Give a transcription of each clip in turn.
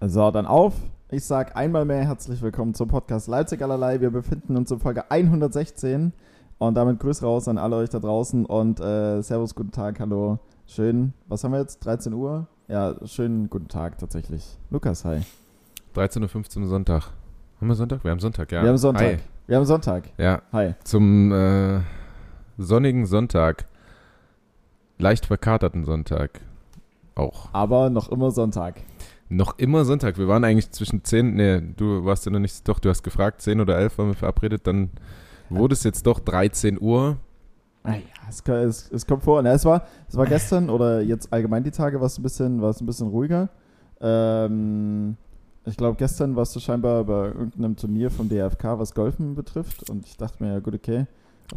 So, dann auf. Ich sag einmal mehr herzlich willkommen zum Podcast Leipzig allerlei. Wir befinden uns in Folge 116 und damit Grüß raus an alle euch da draußen und äh, Servus, guten Tag, hallo. Schön, was haben wir jetzt? 13 Uhr? Ja, schönen guten Tag tatsächlich. Lukas, hi. 13.15 Uhr Sonntag. Haben wir Sonntag? Wir haben Sonntag, ja. Wir haben Sonntag. Hi. Wir haben Sonntag. Ja, Hi. zum äh, sonnigen Sonntag. Leicht verkaterten Sonntag. Auch. Aber noch immer Sonntag. Noch immer Sonntag. Wir waren eigentlich zwischen 10, nee, du warst ja noch nicht, doch, du hast gefragt, 10 oder 11 waren wir verabredet, dann wurde es jetzt doch 13 Uhr. Ah ja, es, es, es kommt vor. Na, es, war, es war gestern oder jetzt allgemein die Tage war es ein bisschen, war es ein bisschen ruhiger. Ähm, ich glaube, gestern warst du scheinbar bei irgendeinem Turnier vom DFK, was Golfen betrifft. Und ich dachte mir, ja gut, okay.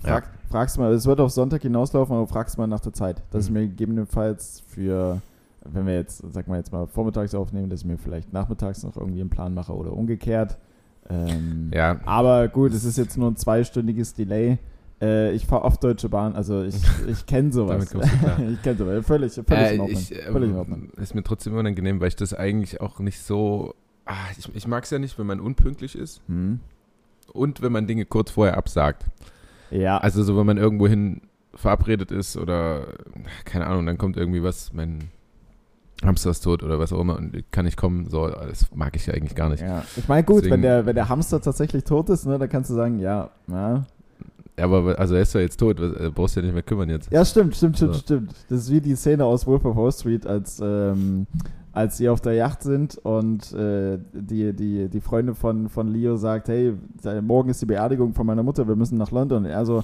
Frag, Fragst mal, es wird auf Sonntag hinauslaufen, aber fragst mal nach der Zeit. Dass ich Mhm. mir gegebenenfalls für, wenn wir jetzt, sag mal jetzt mal vormittags aufnehmen, dass ich mir vielleicht nachmittags noch irgendwie einen Plan mache oder umgekehrt. Ähm, Ja, aber gut, es ist jetzt nur ein zweistündiges Delay. Äh, ich fahre oft Deutsche Bahn, also ich, ich kenne sowas. Ich kenne sowas. Völlig, völlig äh, in Ordnung. ich, äh, völlig in Ordnung. ist mir trotzdem unangenehm, weil ich das eigentlich auch nicht so. Ah, ich ich mag es ja nicht, wenn man unpünktlich ist Hm. und wenn man Dinge kurz vorher absagt. Ja, Also so, wenn man irgendwohin verabredet ist oder keine Ahnung, dann kommt irgendwie was, mein Hamster ist tot oder was auch immer und kann nicht kommen, so, das mag ich ja eigentlich gar nicht. ja. ich meine, gut, Deswegen- wenn der, wenn der Hamster tatsächlich tot ist, ne, dann kannst du sagen, ja, ja. Aber also er ist ja jetzt tot, äh, brauchst du ja nicht mehr kümmern jetzt. Ja, stimmt, stimmt, stimmt, So. stimmt. Das ist wie die Szene aus Wolf of Wall Street, als, ähm, als sie auf der Yacht sind und äh, die, die, die Freundin von, von Leo sagt, hey, morgen ist die Beerdigung von meiner Mutter, wir müssen nach London. Und er so,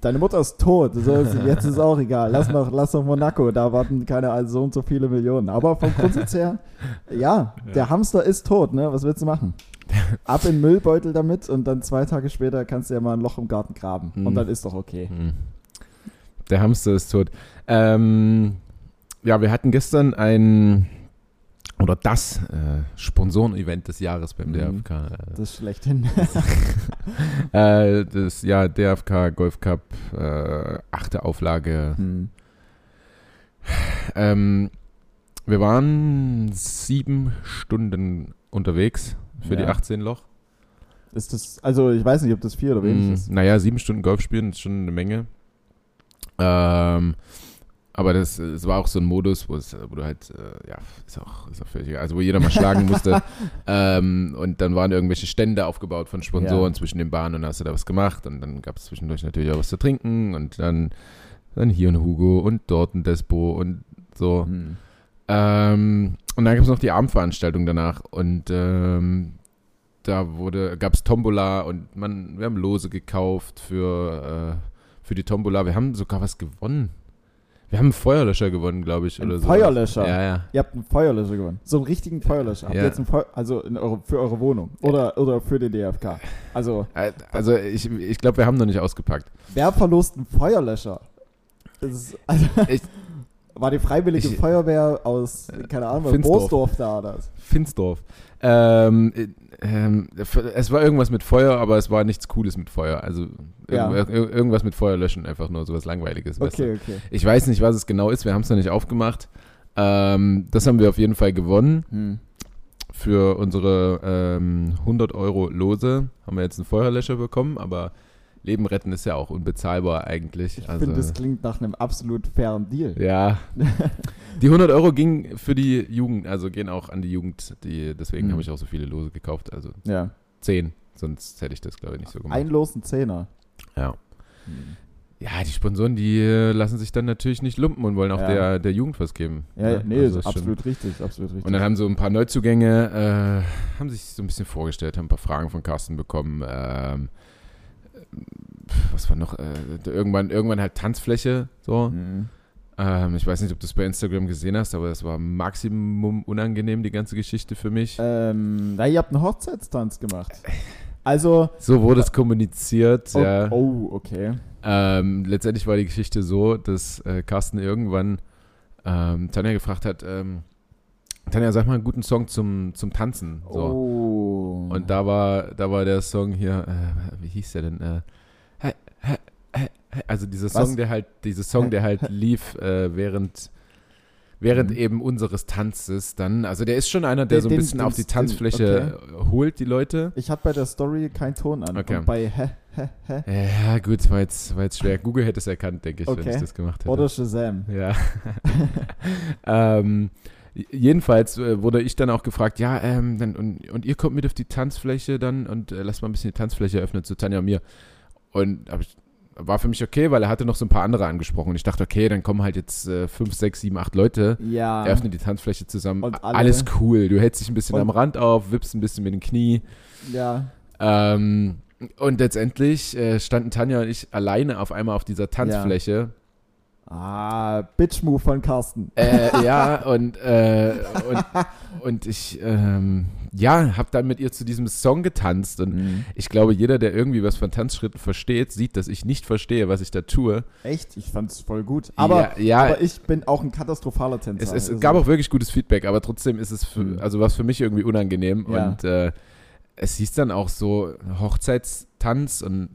deine Mutter ist tot, so ist, jetzt ist auch egal, lass noch, lass noch Monaco, da warten keine also so und so viele Millionen. Aber vom Grundsatz her, ja, der Hamster ist tot, ne? Was willst du machen? Ab in den Müllbeutel damit und dann zwei Tage später kannst du ja mal ein Loch im Garten graben. Und Hm. dann ist doch okay. Hm. Der Hamster ist tot. Ähm, ja, wir hatten gestern ein oder das äh, Sponsoren-Event des Jahres beim Mhm. DFK. Äh, Das ist schlechthin. äh, das ja DFK Golf Cup, äh, achte Auflage. Hm. Ähm, wir waren sieben Stunden unterwegs für die Ja. 18 Loch. Ist das, also ich weiß nicht, ob das viel oder wenig Mm, ist. Naja, sieben Stunden Golf spielen ist schon eine Menge. Ähm, aber das, es war auch so ein Modus, wo, es, wo du halt, äh, ja, ist auch, ist auch völlig egal, also wo jeder mal schlagen musste. ähm, und dann waren irgendwelche Stände aufgebaut von Sponsoren Ja. zwischen den Bahnen und hast du da was gemacht. Und dann gab es zwischendurch natürlich auch was zu trinken und dann, dann hier ein Hugo und dort ein Despo und so. Hm. Ähm, und dann gab es noch die Abendveranstaltung danach und ähm, da wurde, gab es Tombola und man, wir haben Lose gekauft für, äh, für die Tombola. Wir haben sogar was gewonnen. Wir haben einen Feuerlöscher gewonnen, glaube ich. Ein oder. Feuerlöscher? Ja, ja. Ihr habt einen Feuerlöscher gewonnen. So einen richtigen Feuerlöscher. Habt ihr Ja. jetzt einen Feu also eure, für eure Wohnung oder, oder für den DFK? Also, Äh, Also ich, ich glaube, wir haben noch nicht ausgepackt. wer verlost einen Feuerlöscher? Das ist, also, Ich- war die Freiwillige Ich- Feuerwehr aus, keine Ahnung, Finsdorf. Borsdorf da oder was? Finsdorf. Ähm, äh, ähm, es war irgendwas mit Feuer, aber es war nichts Cooles mit Feuer. Also Ja. irgend, ir- irgendwas mit Feuer löschen, einfach nur sowas Langweiliges. Okay, okay. Ich weiß nicht, was es genau ist. Wir haben es noch nicht aufgemacht. Ähm, das haben wir auf jeden Fall gewonnen. Hm. Für unsere ähm, 100 Euro Lose haben wir jetzt einen Feuerlöscher bekommen, aber Leben retten ist ja auch unbezahlbar eigentlich. Ich also, finde, das klingt nach einem absolut fairen Deal. ja. Die 100 Euro gingen für die Jugend, also gehen auch an die Jugend. Die, deswegen Mhm. habe ich auch so viele Lose gekauft. Also Ja. 10, sonst hätte ich das, glaube ich, nicht so gemacht. Ein Los, ein Zehner. ja. Hm. ja, die Sponsoren, die äh, lassen sich dann natürlich nicht lumpen und wollen auch Ja. der, der Jugend was geben. Ja, Ja, nee, also schon- absolut richtig, absolut richtig. Und dann haben so ein paar Neuzugänge, äh, haben sich so ein bisschen vorgestellt, haben ein paar Fragen von Carsten bekommen. Ähm, was war noch? Äh, irgendwann, irgendwann halt Tanzfläche. So. Hm. Ähm, ich weiß nicht, ob du es bei Instagram gesehen hast, aber das war Maximum unangenehm, die ganze Geschichte für mich. Ähm, na, ihr habt einen Hochzeitstanz gemacht. Also, So wurde es kommuniziert. oh, ja. oh okay. Ähm, letztendlich war die Geschichte so, dass äh, Carsten irgendwann ähm, Tanja gefragt hat, ähm, Tanja, sag mal einen guten Song zum, zum Tanzen. So. Oh. Und da war, da war der Song hier, äh, wie hieß der denn? Äh, hä, hä, also dieser Was? Song, der halt, dieser Song, der halt lief, äh, während während Mhm. eben unseres Tanzes dann, also der ist schon einer, der Den- so ein bisschen den- auf die den- Tanzfläche holt, die Leute. Ich hatte bei der Story keinen Ton an. Okay. Und bei hä, hä, hä Ja, gut, war jetzt, war jetzt schwer. Google hätte es erkannt, denke ich, wenn Okay. ich das gemacht hätte. oder Shazam. Ja. ähm, jedenfalls äh, wurde ich dann auch gefragt, ja, ähm, dann, und, und ihr kommt mit auf die Tanzfläche dann und äh, lasst mal ein bisschen die Tanzfläche öffnen zu Tanja und mir. Und hab ich, war für mich okay, weil er hatte noch so ein paar andere angesprochen. Und ich dachte, okay, dann kommen halt jetzt äh, fünf, sechs, sieben, acht Leute, Ja. eröffnen die Tanzfläche zusammen. Alle- Alles cool. Du hältst dich ein bisschen Und- am Rand auf, wippst ein bisschen mit den Knie. Ja. Ähm, und letztendlich äh, standen Tanja und ich alleine auf einmal auf dieser Tanzfläche. Ah, Bitch-Move von Carsten. Äh, ja, und, äh, und, und ich, ähm, ja, habe dann mit ihr zu diesem Song getanzt. Und Mhm. ich glaube, jeder, der irgendwie was von Tanzschritten versteht, sieht, dass ich nicht verstehe, was ich da tue. Echt? Ich fand's voll gut. Aber, ja, ja aber ich bin auch ein katastrophaler Tänzer. es, es Also- gab auch wirklich gutes Feedback, aber trotzdem ist es, für, Mhm. also was für mich irgendwie unangenehm. Ja. Und äh, es hieß dann auch so Hochzeitstanz und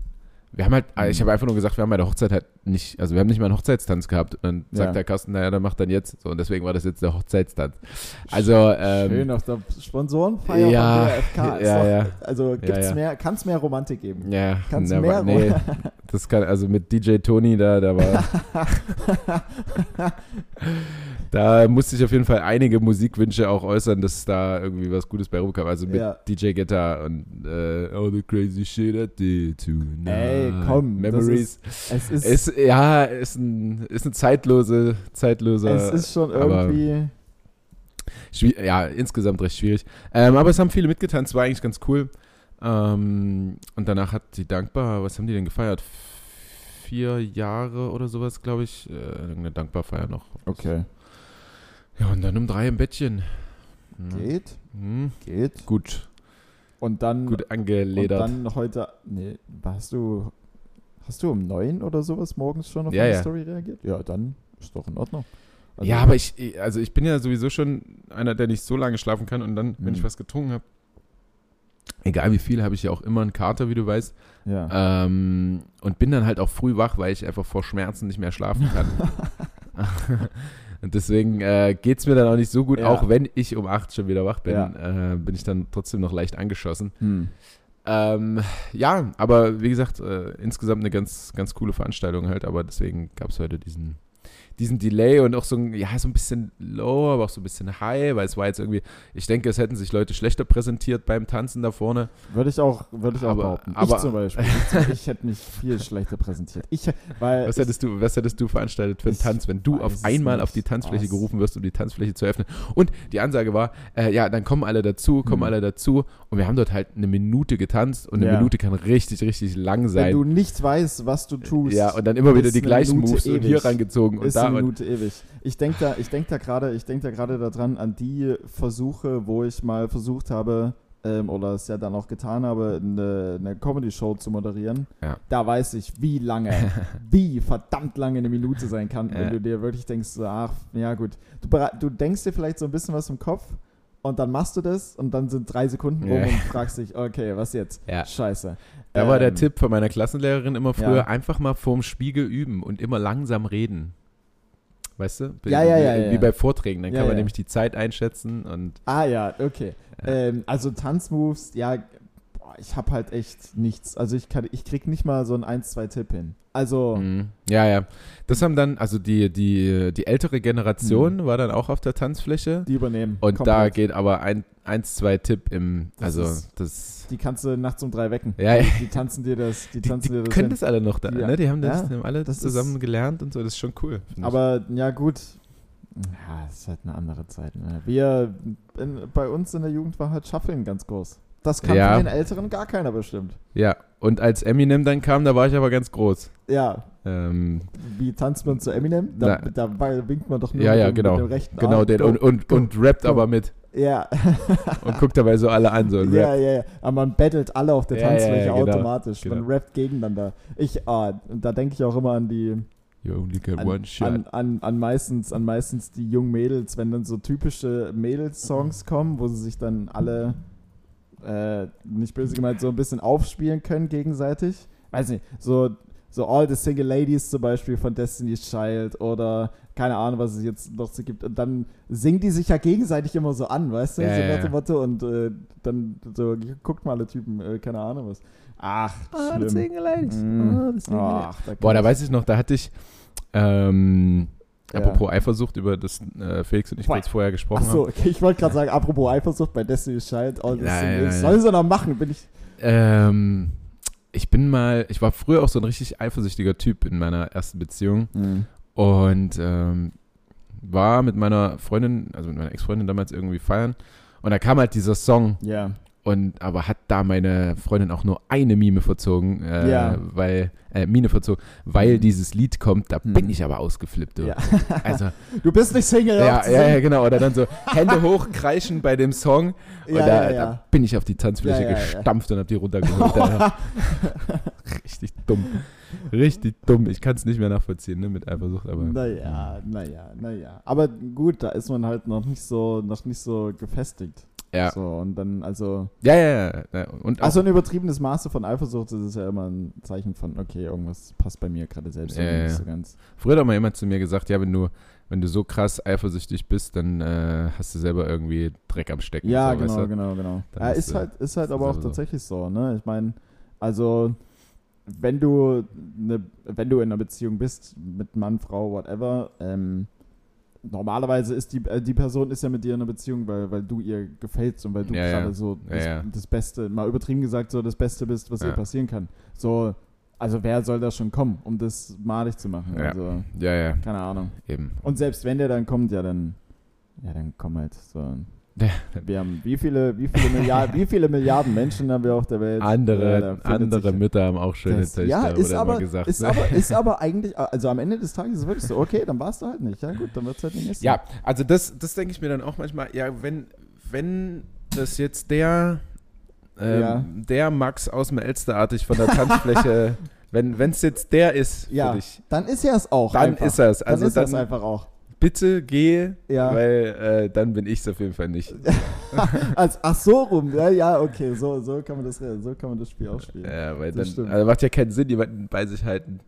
wir haben halt, Mhm. ich habe einfach nur gesagt, wir haben bei der Hochzeit halt nicht, also wir haben nicht mal einen Hochzeitstanz gehabt. Und dann sagt Ja. der Carsten, naja, dann macht dann jetzt. So, und deswegen war das jetzt der Hochzeitstanz. Also, ähm, Schön auf der Sponsorenfeier Ja, von BFK. Ist ja, doch, ja. Also gibt's ja. mehr, kann es mehr Romantik geben? Ja, Kannst na, mehr- nee, das kann, also mit DJ Tony da, da war, da musste ich auf jeden Fall einige Musikwünsche auch äußern, dass da irgendwie was Gutes bei rumkam. Also mit. DJ Guetta und äh, All the crazy shit I did tonight. Ey, komm, das Memories. Es ist, ist, ja, ist ein, ist ein zeitlose, zeitloser. es ist schon irgendwie. Ja, insgesamt recht schwierig. Ähm, aber es haben viele mitgetanzt, war eigentlich ganz cool. Ähm, und danach hat die Dankbar, was haben die denn gefeiert? Vier Jahre oder sowas, glaube ich. Äh, eine Dankbarfeier noch. Okay. Ja, und dann um drei im Bettchen. Hm. Geht, Hm. geht. Gut, Und dann, gut und angeledert. dann heute. Nee, hast du. Hast du um neun oder sowas morgens schon auf Ja, meine ja. Story reagiert? Ja, dann ist doch in Ordnung. Also- ja, aber ich, also ich bin ja sowieso schon einer, der nicht so lange schlafen kann und dann, wenn ich was getrunken habe, egal wie viel, habe ich ja auch immer einen Kater, wie du weißt. Ja. Ähm, und bin dann halt auch früh wach, weil ich einfach vor Schmerzen nicht mehr schlafen kann. und deswegen äh, geht es mir dann auch nicht so gut, Ja. auch wenn ich um 8 schon wieder wach bin, Ja. äh, bin ich dann trotzdem noch leicht angeschossen. Hm. Ähm, ja, aber wie gesagt, äh, insgesamt eine ganz, ganz coole Veranstaltung halt, aber deswegen gab es heute diesen, diesen Delay und auch so ein, ja, so ein bisschen low, aber auch so ein bisschen high, weil es war jetzt irgendwie, ich denke, es hätten sich Leute schlechter präsentiert beim Tanzen da vorne. Würde ich auch, würde ich auch Aber- behaupten. aber- ich zum Beispiel. Ich, ich hätte mich viel schlechter präsentiert. Ich, weil Was hättest du, was hättest du veranstaltet für einen Tanz, wenn du auf einmal auf die Tanzfläche Was? gerufen wirst, um die Tanzfläche zu öffnen? Und die Ansage war, äh, ja, dann kommen alle dazu, kommen Hm. alle dazu. Und wir haben dort halt eine Minute getanzt und eine Ja. Minute kann richtig, richtig lang wenn sein. du nicht weißt, was du tust, ja, und dann immer wieder die gleichen Minute Moves und hier rangezogen und da und Minute ewig. Ich denke da, ich denke da gerade, ich denke da gerade daran an die Versuche, wo ich mal versucht habe ähm, oder es ja dann auch getan habe, eine, eine Comedy-Show zu moderieren. Ja. Da weiß ich, wie lange, wie verdammt lange eine Minute sein kann, wenn Ja. du dir wirklich denkst, ach, ja gut, du, du denkst dir vielleicht so ein bisschen was im Kopf. Und dann machst du das und dann sind drei Sekunden rum Ja. und fragst dich, okay, was jetzt? Ja. Scheiße. Da war der Ähm, Tipp von meiner Klassenlehrerin immer früher, Ja. einfach mal vorm Spiegel üben und immer langsam reden. Weißt du? Ja, ja, ja, Wie, ja, wie bei Vorträgen. Dann Ja, kann man ja. nämlich die Zeit einschätzen und Ah ja, okay. Ähm, also Tanzmoves, ja, boah, ich habe halt echt nichts. Also ich kann, ich krieg nicht mal so ein 1, 2 Tipp hin. Also, Mhm. Ja, ja. Das haben dann, also die, die, die ältere Generation Mhm. war dann auch auf der Tanzfläche. die übernehmen. Und da komplett. geht aber ein, eins, zwei Tipp im, Das also ist- das, Die kannst du nachts um drei wecken. Ja, ja. Die, die tanzen dir das, die die, tanzen die dir das können hin. das alle noch da, Ja. ne? Die haben das, Ja, die haben alle das zusammen ist- gelernt und so, das ist schon cool. find ich. Aber ja, gut. Ja, es ist halt eine andere Zeit. Ne? Wir, in, bei uns in der Jugend war halt Shuffling ganz groß. Das kann Ja. von den Älteren gar keiner bestimmt. ja, und als Eminem dann kam, da war ich aber ganz groß. Ja, Ähm, wie tanzt man zu Eminem? Da, Na. da winkt man doch nur ja, mit, ja, dem, genau. mit dem rechten Genau, Arm. den, und, und, go, und rappt go. aber mit Ja. und guckt dabei so alle an, so ein Ja, ja, ja. Aber man battelt alle auf der Ja, Tanzfläche ja, genau. automatisch. Man Genau. rappt gegeneinander. Ich, ah, da denke ich auch immer an die, You only get an, one shot. an, an, an meistens, an meistens die jungen Mädels, wenn dann so typische. Mädels-Songs kommen, wo sie sich dann alle, äh, nicht böse gemeint, so ein bisschen aufspielen können gegenseitig. Weiß nicht, so, so All the Single Ladies zum Beispiel von Destiny's Child oder keine Ahnung, was es jetzt noch so gibt. Und dann singen die sich ja gegenseitig immer so an, weißt du? Ja, so ja, ja. Motto und äh, dann so, guckt mal alle Typen, äh, keine Ahnung was. Ach, schlimm. Mm. Ach, da Boah, da weiß ich noch, da hatte ich, ähm, Ja. apropos Eifersucht, über das äh, Felix und ich Boah. kurz vorher gesprochen Ach so, haben. okay, ich wollte gerade sagen, apropos Eifersucht bei Destiny's Child, All the Nein, nein, Sollen sie noch machen, bin ich. Ähm, ich bin mal, ich war früher auch so ein richtig eifersüchtiger Typ in meiner ersten Beziehung und ähm, war mit meiner Freundin, also mit meiner Ex-Freundin damals irgendwie feiern und da kam halt dieser Song Ja. Und aber hat da meine Freundin auch nur eine Mime verzogen, äh, Ja. weil äh, Mine verzogen, weil Mhm. dieses Lied kommt, da Mhm. bin ich aber ausgeflippt. Du. Ja. Also Du bist nicht Single, ja, ja, ja, genau. Oder dann so Hände hoch, kreischen bei dem Song. Und Ja, da, da bin ich auf die Tanzfläche gestampft und hab die runtergeholt. Richtig dumm. Richtig dumm. Ich kann es nicht mehr nachvollziehen, ne, mit Eifersucht, aber. Naja, naja, naja. Aber gut, da ist man halt noch nicht so, noch nicht so gefestigt. Ja. So, und dann, also. Ja, ja, ja. Und Also ein übertriebenes Maße von Eifersucht das ist ja immer ein Zeichen von, okay, irgendwas passt bei mir gerade selbst Ja, nicht so ganz. früher hat mal jemand zu mir gesagt, ja, wenn du, wenn du so krass eifersüchtig bist, dann äh, hast du selber irgendwie Dreck am Stecken. Ja, so, genau, weißt du? genau, genau. Dann Ja, ist, ist äh, halt, ist halt aber auch tatsächlich so, ne? Ich meine, also wenn du ne, wenn du in einer Beziehung bist mit Mann, Frau, whatever, ähm, normalerweise ist die, äh, die Person ist ja mit dir in einer Beziehung, weil, weil du ihr gefällst und weil du Ja, ja. gerade so Ja, das, ja. das Beste, mal übertrieben gesagt, so das Beste bist, was ihr passieren kann. So, also wer soll da schon kommen, um das malig zu machen? Ja. Also, Ja, ja, keine Ahnung. eben. Und selbst wenn der dann kommt, ja dann, ja dann komm halt so. Ja. Wir haben wie viele, wie viele Milliarden, wie viele Milliarden Menschen haben wir auf der Welt? Ja, Andere, findet andere Mütter haben auch schöne das, Töchter, ja, ist aber, immer gesagt. ist, ne? aber, ist aber eigentlich, also am Ende des Tages ist es wirklich so, okay, dann warst du halt nicht. Ja gut, dann wird es halt nächste. Ja, also das, das denke ich mir dann auch manchmal, ja, wenn, wenn das jetzt der, ähm, Ja. der Max aus dem Elsterartig von der Tanzfläche, wenn es jetzt der ist Ja, für dich, dann ist er es auch dann einfach. ist er es. Also dann ist er es einfach auch. Bitte geh, Ja. weil äh, dann bin ich es auf jeden Fall nicht. Also, ach so rum, ja, ja, okay, so, so, kann man das, so kann man das Spiel auch spielen. Ja, weil Das dann also macht ja keinen Sinn, jemanden bei sich halten,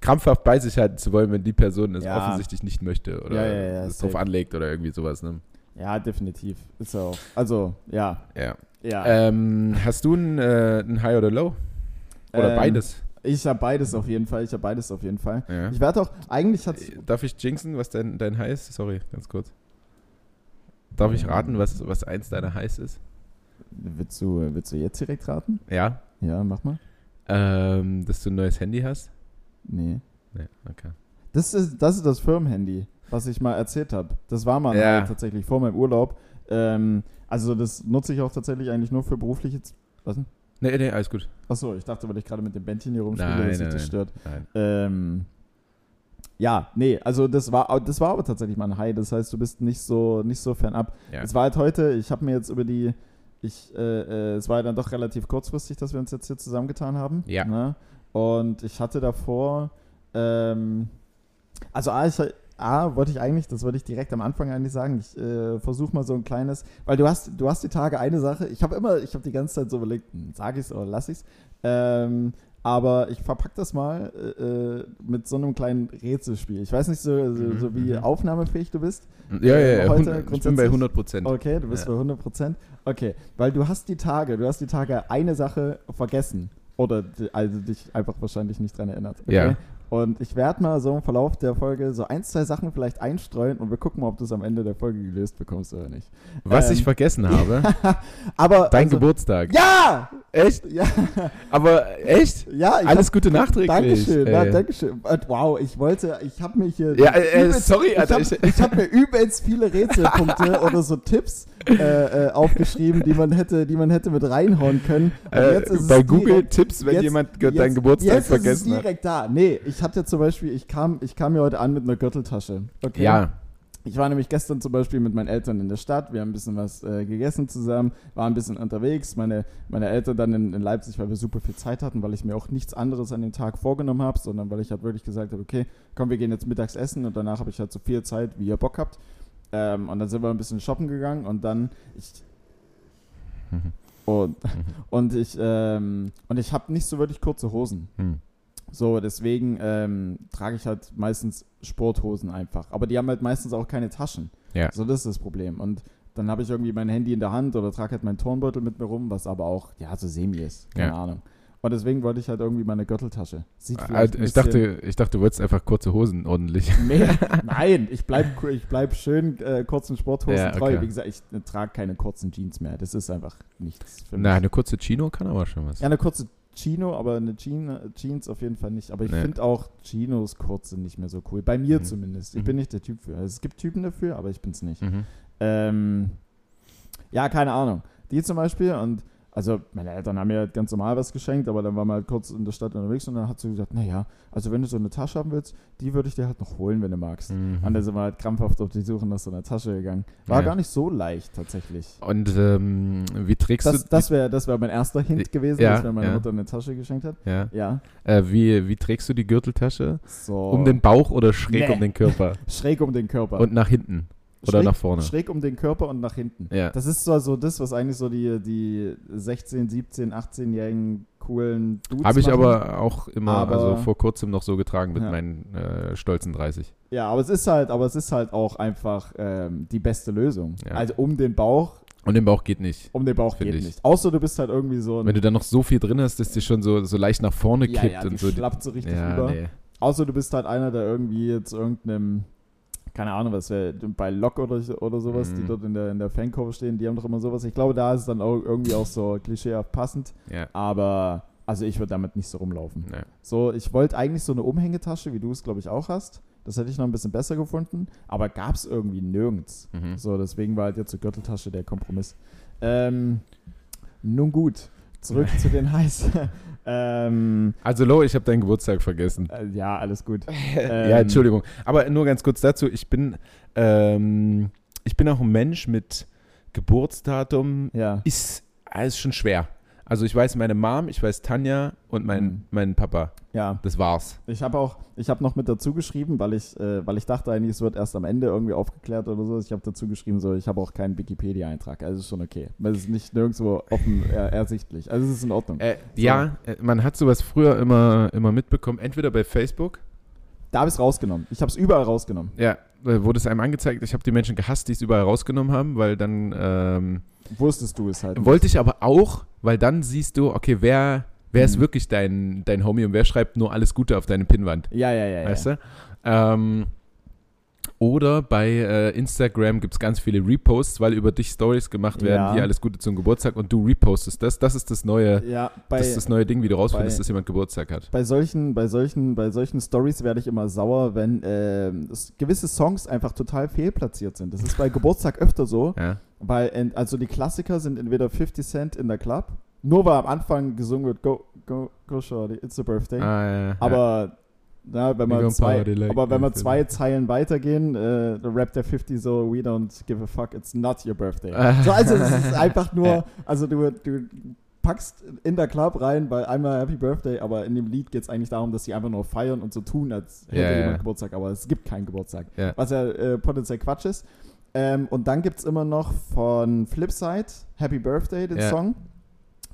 krampfhaft bei sich halten zu wollen, wenn die Person es Ja. offensichtlich nicht möchte oder Ja, ja, ja, es drauf anlegt oder irgendwie sowas. Ne? Ja, definitiv. Ist er auch. Also, ja, Ja. ja. Ähm, hast du ein, äh, ein High oder Low? Oder Ähm, beides? Ich habe beides auf jeden Fall. Ich habe beides auf jeden Fall. Ja. Ich werde auch, eigentlich hat Darf ich jinxen, was dein, dein ist? Sorry, ganz kurz. Darf ich raten, was, was eins deiner Highs ist? Willst du, willst du jetzt direkt raten? Ja. Ja, mach mal. Ähm, dass du ein neues Handy hast? Nee. Nee, okay. Das ist das, ist das Firmenhandy, was ich mal erzählt habe. Das war mal Ja. tatsächlich vor meinem Urlaub. Ähm, also das nutze ich auch tatsächlich eigentlich nur für berufliche... Z was denn? Nee, nee, alles gut. Achso, ich dachte, weil ich gerade mit dem Bändchen hier rumspiele, Nein, dass sich das stört. Nein. Ähm, ja, nee, also das war, das war aber tatsächlich mal ein High. Das heißt, du bist nicht so, nicht so fernab. Ja. Es war halt heute, ich habe mir jetzt über die, ich, äh, äh, es war ja dann doch relativ kurzfristig, dass wir uns jetzt hier zusammengetan haben. Ja. Ne? Und ich hatte davor, ähm, also A, ich, A, wollte ich eigentlich, das wollte ich direkt am Anfang eigentlich sagen, ich äh, versuche mal so ein kleines, weil du hast, du hast die Tage eine Sache, ich habe immer, ich habe die ganze Zeit so überlegt, sage ich es oder lasse ich es, ähm, aber ich verpacke das mal äh, äh, mit so einem kleinen Rätselspiel. Ich weiß nicht, so, so, so wie Mhm. aufnahmefähig du bist. Ja, ja, ja. Heute ich bin bei 100 Prozent. Okay, du bist Ja. bei 100 Prozent. Okay, weil du hast die Tage, du hast die Tage eine Sache vergessen. Oder also dich einfach wahrscheinlich nicht dran erinnert. Okay? Ja. Und ich werde mal so im Verlauf der Folge so ein, zwei Sachen vielleicht einstreuen und wir gucken mal, ob du es am Ende der Folge gelöst bekommst oder nicht. Was Ähm, ich vergessen habe, Aber. dein also, Geburtstag. Ja! Echt? Ja! Aber echt? Ja, ich Alles hab, Gute nachträglich. Dankeschön, ja. Dankeschön. Wow, ich wollte, ich habe mir hier. Ja, äh, äh, übelst- sorry, Alter, Ich habe hab mir übelst viele Rätselpunkte oder so Tipps äh, äh, aufgeschrieben, die man hätte, die man hätte mit reinhauen können. Äh, bei direkt- Google Tipps, wenn jetzt- jemand jetzt- deinen Geburtstag jetzt vergessen ist es hat. direkt da. Nee, ich hatte zum Beispiel, ich kam, ich kam hier heute an mit einer Gürteltasche. Okay? Ja, Ich war nämlich gestern zum Beispiel mit meinen Eltern in der Stadt. Wir haben ein bisschen was äh, gegessen zusammen, waren ein bisschen unterwegs. Meine, meine Eltern dann in, in Leipzig, weil wir super viel Zeit hatten, weil ich mir auch nichts anderes an dem Tag vorgenommen habe, sondern weil ich halt wirklich gesagt habe, okay, komm, wir gehen jetzt mittags essen und danach habe ich halt so viel Zeit, wie ihr Bock habt. Ähm, und dann sind wir ein bisschen shoppen gegangen und dann ich und, und ich ähm, und ich habe nicht so wirklich kurze Hosen. Hm. So, deswegen ähm, trage ich halt meistens Sporthosen einfach. Aber die haben halt meistens auch keine Taschen. Ja. So, das ist das Problem. Und dann habe ich irgendwie mein Handy in der Hand oder trage halt meinen Turnbeutel mit mir rum, was aber auch, ja, so semi ist. Keine Ja. Ahnung. Und deswegen wollte ich halt irgendwie meine Gürteltasche. Sieht vielleicht ein Ich dachte, ich dachte, du wolltest einfach kurze Hosen ordentlich. mehr. Nein, ich bleib, ich bleib schön äh, kurzen Sporthosen Ja, treu. okay. Wie gesagt, ich äh, trage keine kurzen Jeans mehr. Das ist einfach nichts für mich. Na, eine kurze Chino kann aber schon was. Ja, eine kurze Chino, aber eine Jean, Jeans auf jeden Fall nicht. Aber ich Nee. finde auch Chinos kurze nicht mehr so cool. Bei mir Mhm. zumindest. Ich Mhm. bin nicht der Typ für. Also es gibt Typen dafür, aber ich bin's nicht. Mhm. Ähm, ja, keine Ahnung. Die zum Beispiel und also meine Eltern haben mir halt ganz normal was geschenkt, aber dann waren wir halt kurz in der Stadt unterwegs und dann hat sie gesagt, naja, also wenn du so eine Tasche haben willst, die würde ich dir halt noch holen, wenn du magst. Mhm. Und dann sind wir halt krampfhaft auf die Suche nach so einer Tasche gegangen. War Ja. gar nicht so leicht tatsächlich. Und ähm, wie trägst Das, du das wäre das wär mein erster Hint gewesen, Ja, dass mir meine ja. Mutter eine Tasche geschenkt hat. ja. Ja. äh, wie, wie trägst du die Gürteltasche? So. Um den Bauch oder schräg Nee. um den Körper? schräg um den Körper. Und nach hinten? Oder schräg, nach vorne? Schräg um den Körper und nach hinten. Ja. Das ist zwar so das, was eigentlich so die, die 16, 17, 18-jährigen coolen Dudes Habe ich machen. aber auch immer, Aber- also vor kurzem noch so getragen mit Ja. meinen äh, stolzen 30. Ja, aber es ist halt, aber es ist halt auch einfach ähm, die beste Lösung. Ja. Also um den Bauch, Und den Bauch geht nicht. um den Bauch geht ich. nicht. Außer du bist halt irgendwie so ein Wenn du dann noch so viel drin hast, dass die schon so, so leicht nach vorne ja, kippt ja, die und so. schlappt so richtig ja, über. nee. Außer du bist halt einer, der irgendwie jetzt irgendeinem, keine Ahnung, was wäre bei Lok oder, oder sowas, die Mhm. dort in der, in der Fankurve stehen, die haben doch immer sowas. Ich glaube, da ist es dann auch irgendwie auch so klischeehaft passend. Ja, Aber, also ich würde damit nicht so rumlaufen. nee. So, ich wollte eigentlich so eine Umhängetasche, wie du es, glaube ich, auch hast. Das hätte ich noch ein bisschen besser gefunden, aber gab es irgendwie nirgends. Mhm. So, deswegen war halt jetzt die Gürteltasche der Kompromiss. Ähm, nun gut, zurück zu den Heiß. Ähm, Also Lo, ich habe deinen Geburtstag vergessen. äh, ja, alles gut. ja, Entschuldigung. Aber nur ganz kurz dazu. Ich bin, ähm, ich bin auch ein Mensch mit Geburtsdatum. Ja. Ist, ah, ist schon schwer. Also ich weiß meine Mom, ich weiß Tanja und mein, Mhm. mein Papa. Ja, Das war's. ich habe auch, ich habe noch mit dazu geschrieben, weil ich, äh, weil ich dachte eigentlich, es wird erst am Ende irgendwie aufgeklärt oder so. Ich habe dazu geschrieben, so, ich habe auch keinen Wikipedia-Eintrag. Also ist schon okay. Es ist nicht nirgendwo offen äh, ersichtlich. Also es ist in Ordnung. Äh, Ja, äh, man hat sowas früher immer, immer mitbekommen. Entweder bei Facebook, Da habe ich es rausgenommen. Ich habe es überall rausgenommen. ja, wurde es einem angezeigt. Ich habe die Menschen gehasst, die es überall rausgenommen haben, weil dann ähm, Wusstest du es halt. wollte ich aber auch, weil dann siehst du, okay, wer, wer ist Mhm. wirklich dein, dein Homie und wer schreibt nur alles Gute auf deine Pinnwand. Ja, ja, ja. Weißt ja. du? Ähm, oder bei äh, Instagram gibt es ganz viele Reposts, weil über dich Stories gemacht werden, Ja. hier alles Gute zum Geburtstag und du repostest das. Das ist das neue, Ja, bei, das, ist das neue Ding, wie du rausfindest, bei- dass jemand Geburtstag hat. bei solchen, bei solchen, bei solchen Stories werde ich immer sauer, wenn es- gewisse Songs einfach total fehlplatziert sind. Das ist bei Geburtstag öfter so, Ja. weil also die Klassiker sind entweder 50 Cent in der Club, nur weil am Anfang gesungen wird, go, go, go shorty, it's a birthday. Ah. Aber na, wenn gon' zwei, like aber wenn wir zwei Zeilen weitergehen, äh, rappt der 50 so, we don't give a fuck, it's not your birthday. Ah. so, also es ist einfach nur, also du, du packst in der Club rein, weil einmal Happy Birthday, aber in dem Lied geht es eigentlich darum, dass sie einfach nur feiern und so tun, als hätte ja. jemand Geburtstag, aber es gibt keinen Geburtstag. Ja. Was ja äh, potenziell Quatsch ist. Ähm, und dann gibt es immer noch von Flipside Happy Birthday, den. Song.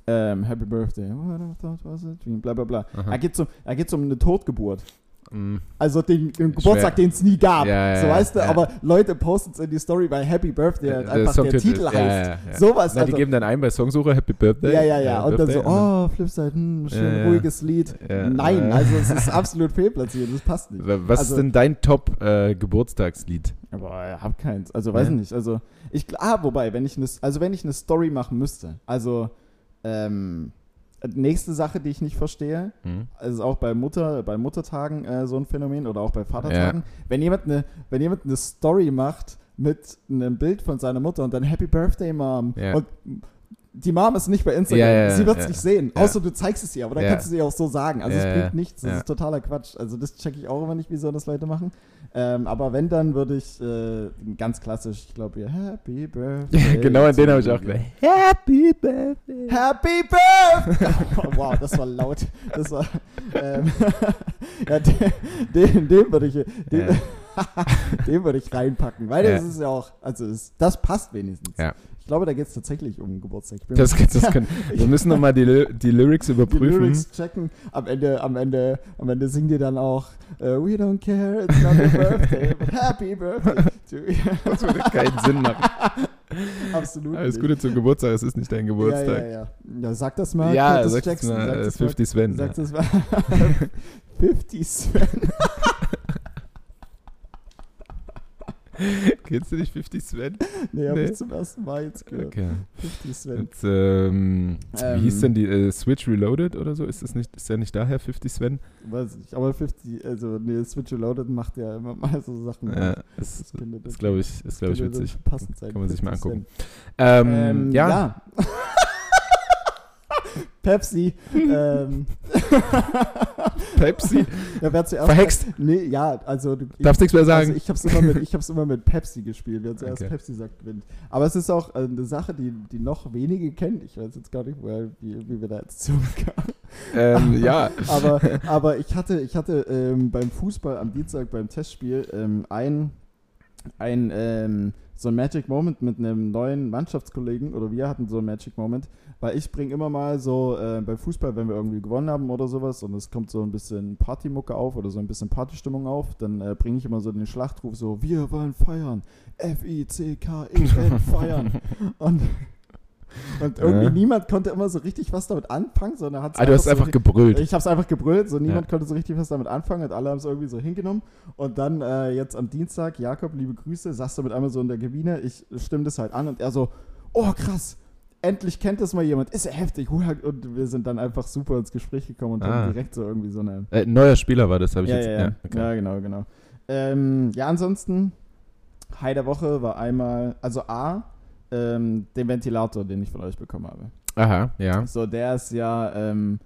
Ähm, Happy Birthday, what I thought was a dream, bla bla bla. Aha. Da geht es um, da geht's um eine Totgeburt. Mm, Also den, den Geburtstag, den es nie gab. Ja, ja, so ja, weißt du, ja. aber Leute posten es in die Story bei Happy Birthday, halt Der einfach der Songtitel, Titel heißt. ja, ja. Sowas, Na, also. die geben dann ein bei Songsuche Happy Birthday. ja, ja, ja. äh, Und dann Birthday, so, oh, Flipside, hm, schön ruhiges Lied. Nein, äh. also es ist absolut fehlplatziert, das passt nicht. Was Also- ist denn dein Top-Geburtstagslied? Aber ich hab keins. Also weiß Ja. nicht. Also ich ah, wobei, wenn ich eine, also wenn ich eine Story machen müsste, also ähm, nächste Sache, die ich nicht verstehe, Hm? also auch bei Mutter, bei Muttertagen äh, so ein Phänomen oder auch bei Vatertagen, wenn jemand eine, wenn jemand eine Story macht mit einem Bild von seiner Mutter und dann Happy Birthday Mom Ja. und die Mom ist nicht bei Instagram, Ja, ja, sie wird es ja. nicht sehen, außer du zeigst es ihr, aber dann kannst du sie auch so sagen. Also es bringt nichts, das ist totaler Quatsch. Also das checke ich auch immer nicht, wieso das Leute machen. Ähm, aber wenn, dann würde ich äh, ganz klassisch, ich glaube, hier, Happy Birthday. genau an den habe ich auch gedacht. Happy Birthday. Happy Birthday! Oh, wow, das war laut. Das war. Ähm, ja, den, den, würde ich, den, den würde ich reinpacken, weil das ist ja auch, also es, das passt wenigstens. Ja. Ich glaube, da geht es tatsächlich um Geburtstag. Das, mir- das können, wir müssen nochmal die, die Lyrics die überprüfen. Lyrics checken. Am Ende, am Ende, am Ende singen die dann auch äh, We don't care, it's not your birthday, but happy birthday to you. Das würde keinen Sinn machen. Absolut. Alles. Gute zum Geburtstag, es ist nicht dein Geburtstag. Ja, ja, ja. ja sag das mal. Ja, Curtis sag's Jackson, mal, sag äh, das mal. 50 Sven. Sag das mal. 50 Sven. Kennst du nicht 50 Sven? Nee, hab Nee. ich zum ersten Mal jetzt gehört. Okay. 50 Sven. Und, ähm, Ähm. wie hieß denn die äh, Switch Reloaded oder so? Ist das nicht, ist der nicht daher 50 Sven? Weiß ich. Aber 50, also nee, Switch Reloaded macht ja immer mal so Sachen. Ja, das ist, glaube ich, ist, glaub ich witzig. Passend sein. Kann man sich mal 50 angucken. Ähm, Ähm, ja, ja. Pepsi. ähm, Pepsi. ja, wer zuerst Verhext. Nee, ja, also du, Darfst nichts mehr sagen. Also ich habe es immer, mit- ich hab's immer mit Pepsi gespielt. Wer zuerst Okay. Pepsi sagt, gewinnt. Aber es ist auch äh, eine Sache, die, die noch wenige kennen. Ich weiß jetzt gar nicht, woher, wie, wie wir da jetzt zukamen. ähm, ja. Aber, aber ich hatte, ich hatte ähm, beim Fußball am Dienstag beim Testspiel ähm, ein, ein ähm, so ein Magic Moment mit einem neuen Mannschaftskollegen oder wir hatten so ein Magic Moment, weil ich bringe immer mal so äh, beim Fußball, wenn wir irgendwie gewonnen haben oder sowas und es kommt so ein bisschen Partymucke auf oder so ein bisschen Partystimmung auf, dann äh, bringe ich immer so den Schlachtruf so, wir wollen feiern, F-I-C-K-E-N, feiern. und, und irgendwie Ja. niemand konnte immer so richtig was damit anfangen, sondern hat Ah, du hast so einfach gebrüllt. ich habe es einfach gebrüllt, so niemand Ja. konnte so richtig was damit anfangen und alle haben es irgendwie so hingenommen. Und dann äh, jetzt am Dienstag, Jakob, liebe Grüße, saß du mit einmal so in der Kabine, ich stimme das halt an und er so, oh krass, endlich kennt das mal jemand, ist ja heftig. Und wir sind dann einfach super ins Gespräch gekommen und Ah. haben direkt so irgendwie so eine... Äh, neuer Spieler war das, habe ich Ja, jetzt. ja, ja. okay. ja, genau, genau. Ähm, ja, ansonsten, High der Woche war einmal, also A, ähm, den Ventilator, den ich von euch bekommen habe. Aha, ja. So, der ist ja, ähm,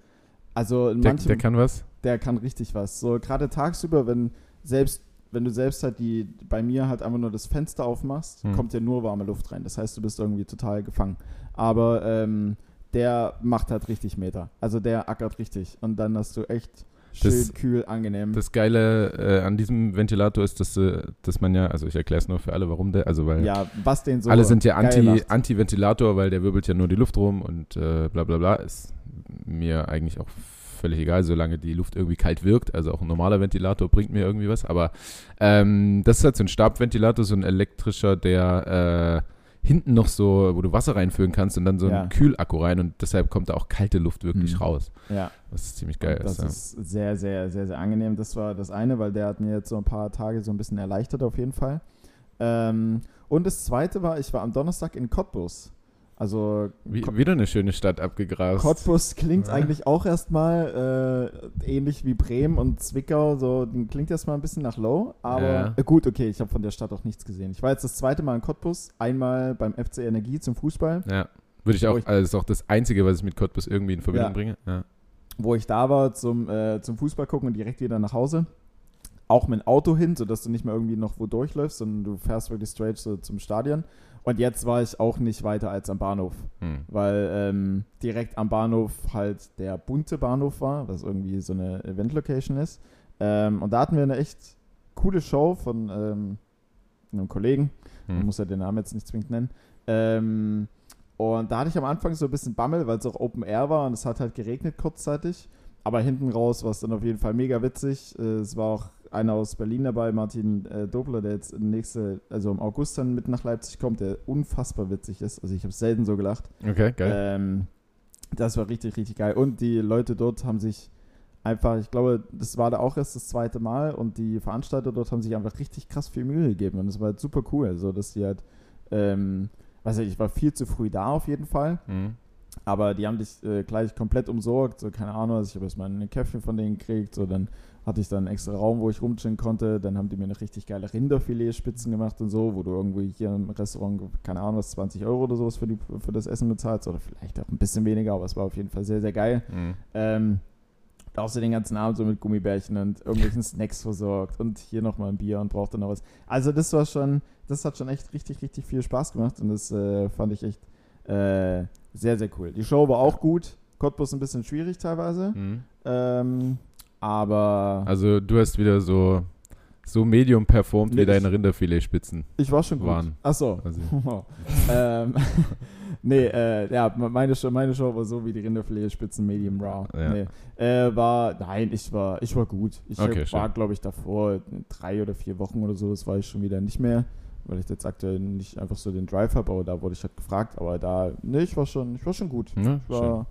also in Der, manchen der kann was. der kann richtig was. So gerade tagsüber, wenn selbst wenn du selbst halt die bei mir halt einfach nur das Fenster aufmachst, Hm. kommt ja nur warme Luft rein. Das heißt, du bist irgendwie total gefangen. Aber ähm, der macht halt richtig Meter. Also der ackert richtig und dann hast du echt schön Das- kühl angenehm. Das Geile äh, an diesem Ventilator ist, dass, äh, dass man ja, also ich erkläre es nur für alle, warum der, also weil ja, was den so alle sind ja geil anti. Anti-Ventilator, weil der wirbelt ja nur die Luft rum und äh, bla bla bla. Ist mir eigentlich auch völlig egal, solange die Luft irgendwie kalt wirkt. Also auch ein normaler Ventilator bringt mir irgendwie was. Aber ähm, das ist halt so ein Stabventilator, so ein elektrischer, der äh, hinten noch so, wo du Wasser reinfüllen kannst und dann so Ja. einen Kühlakku rein und deshalb kommt da auch kalte Luft wirklich Mhm. raus. Ja, Was ist ziemlich geil das ist. ist sehr, sehr, sehr, sehr angenehm. Das war das eine, weil der hat mir jetzt so ein paar Tage so ein bisschen erleichtert auf jeden Fall. Ähm, und das zweite war, ich war am Donnerstag in Cottbus. Also Wie, wieder eine schöne Stadt abgegrast. Cottbus klingt Ja. eigentlich auch erstmal äh, ähnlich wie Bremen und Zwickau, so klingt erstmal ein bisschen nach Low, aber Ja. äh, gut, okay, ich habe von der Stadt auch nichts gesehen. Ich war jetzt das zweite Mal in Cottbus, einmal beim FC Energie zum Fußball, Ja. Würde ich Wo auch, ich- also das ist auch das Einzige, was ich mit Cottbus irgendwie in Verbindung Ja. bringe. Ja. wo ich da war zum, äh, zum Fußball gucken und direkt wieder nach Hause. Auch mit dem Auto hin, sodass du nicht mehr irgendwie noch wo durchläufst, sondern du fährst wirklich straight so zum Stadion. Und jetzt war ich auch nicht weiter als am Bahnhof. Hm. weil ähm, direkt am Bahnhof halt der bunte Bahnhof war, was irgendwie so eine Event-Location ist. Ähm, und da hatten wir eine echt coole Show von ähm, einem Kollegen. Man Hm. muss ja den Namen jetzt nicht zwingend nennen. Ähm, und da hatte ich am Anfang so ein bisschen Bammel, weil es auch Open Air war und es hat halt geregnet kurzzeitig. Aber hinten raus war es dann auf jeden Fall mega witzig. Äh, es war auch einer aus Berlin dabei, Martin äh, Dobler, der jetzt nächste, also im August dann mit nach Leipzig kommt, der unfassbar witzig ist. Also ich habe selten so gelacht. Okay, geil. Ähm, das war richtig, richtig geil. Und die Leute dort haben sich einfach, ich glaube, das war da auch erst das zweite Mal und die Veranstalter dort haben sich einfach richtig krass viel Mühe gegeben und das war halt super cool, so dass die halt, ähm, weiß ich, ich war viel zu früh da auf jeden Fall, Hm. aber die haben dich äh, gleich komplett umsorgt, so keine Ahnung, also ich habe erstmal ein Käffchen von denen gekriegt, so dann hatte ich dann einen extra Raum, wo ich rumchillen konnte, dann haben die mir eine richtig geile Rinderfiletspitzen gemacht und so, wo du irgendwie hier im Restaurant, keine Ahnung, was 20 Euro oder sowas für, die, für das Essen bezahlst oder vielleicht auch ein bisschen weniger, aber es war auf jeden Fall sehr, sehr geil. Hm. Ähm, da hast du den ganzen Abend so mit Gummibärchen und irgendwelchen Snacks versorgt und hier nochmal ein Bier und brauchte noch was. Also das war schon, das hat schon echt richtig, richtig viel Spaß gemacht und das äh, fand ich echt äh, sehr, sehr cool. Die Show war auch gut. Cottbus ein bisschen schwierig teilweise. Hm. Ähm, aber Also du hast wieder so so medium performt, Nee, wie deine Rinderfiletspitzen Ich war schon gut. waren. Achso. Also, ähm, nee, äh, ja, meine Show, meine Show war so wie die Rinderfiletspitzen Medium Raw. Ja. Nee. Äh, war, nein, ich war, ich war gut. Ich Okay, war, glaube ich, davor drei oder vier Wochen oder so, das war ich schon wieder nicht mehr, weil ich jetzt aktuell nicht einfach so den Drive habe, aber da wurde ich halt gefragt, aber da, nee, ich war schon, ich war schon gut. ja, Ich war schön.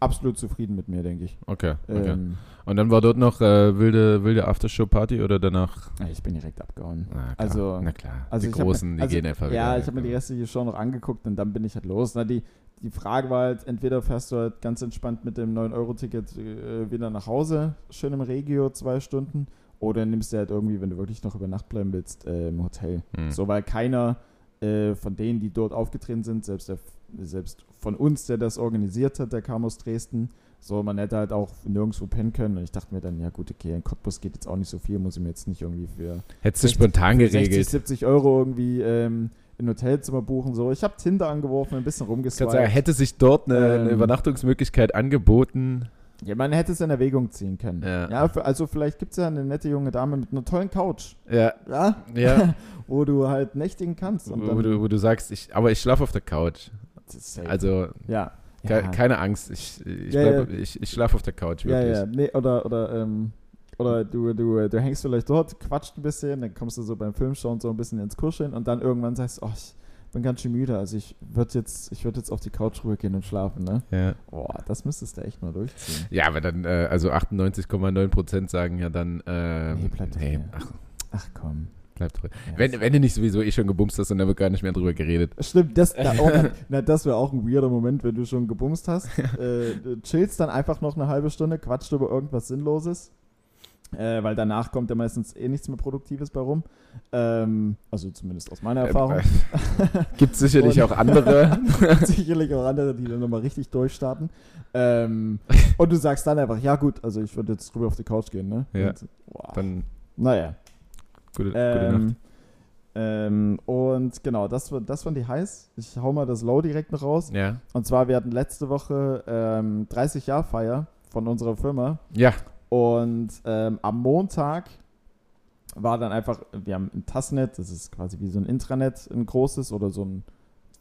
Absolut zufrieden mit mir, denke ich. Okay, okay. Ähm, Und dann war dort noch äh, wilde, wilde Aftershow-Party oder danach? ich bin direkt abgehauen. Na klar, Also- na klar. also die ich hab Großen, die also, gehen einfach Ja, wieder ich habe mir die restliche Show noch angeguckt und dann bin ich halt los. Na, die, die Frage war halt, entweder fährst du halt ganz entspannt mit dem 9-Euro-Ticket äh, wieder nach Hause, schön im Regio, zwei Stunden, oder nimmst du halt irgendwie, wenn du wirklich noch über Nacht bleiben willst, äh, im Hotel. Hm. So, weil keiner äh, von denen, die dort aufgetreten sind, selbst, der, selbst von uns, der das organisiert hat, der kam aus Dresden, so, man hätte halt auch nirgendwo pennen können. Und ich dachte mir dann, ja gut, okay, in Cottbus geht jetzt auch nicht so viel, muss ich mir jetzt nicht irgendwie für Hättest du 60 spontan 60, geregelt. 70 Euro irgendwie ähm, ein Hotelzimmer buchen. So, ich habe Tinder angeworfen, ein bisschen rumgeswiped. sagen, hätte sich dort eine, eine Ähm. Übernachtungsmöglichkeit angeboten. Ja, man hätte es in Erwägung ziehen können. Ja. Ja, für, also vielleicht gibt es ja eine nette junge Dame mit einer tollen Couch, Ja, ja, ja. wo du halt nächtigen kannst. Wo, du, wo du sagst, ich, aber ich schlafe auf der Couch. Safe. Also ja. ke ja. keine Angst, ich, ich, Ja, bleib, ich, ich schlafe auf der Couch, Ja, wirklich. ja, nee, oder, oder, ähm, oder du, du, du hängst vielleicht dort, quatscht ein bisschen, dann kommst du so beim Filmschauen so ein bisschen ins Kuscheln und dann irgendwann sagst du, oh, ich bin ganz schön müde, also ich würde jetzt, ich würd jetzt auf die Couch rübergehen und schlafen, ne? Ja. Boah, das müsstest du echt mal durchziehen. Ja, aber dann, äh, also 98,9% sagen ja dann, äh, Nee, bleib doch nee, ach, Ach komm. Bleib drin. Ja, Wenn, wenn du nicht sowieso eh schon gebumst hast und dann wird gar nicht mehr drüber geredet. Stimmt, das, na, oh, na, das wäre auch ein weirder Moment, wenn du schon gebumst hast. äh, du chillst dann einfach noch eine halbe Stunde, quatscht über irgendwas Sinnloses. Äh, weil danach kommt ja meistens eh nichts mehr Produktives bei rum. Ähm, also zumindest aus meiner Erfahrung. Äh, Gibt sicherlich Und- auch andere. Sicherlich auch andere, die dann nochmal richtig durchstarten. Ähm, und du sagst dann einfach, ja gut, also ich würde jetzt rüber auf die Couch gehen, ne? Ja. Und, boah, Dann naja. Gute, gute Ähm, Nacht. ähm, und genau, das, das fand die heiß. Ich hau mal das Low direkt noch raus. Ja. Und zwar, wir hatten letzte Woche ähm, 30 Jahr Feier von unserer Firma. Ja. Und ähm, am Montag war dann einfach, wir haben ein Tassnet, das ist quasi wie so ein Intranet, ein großes oder so ein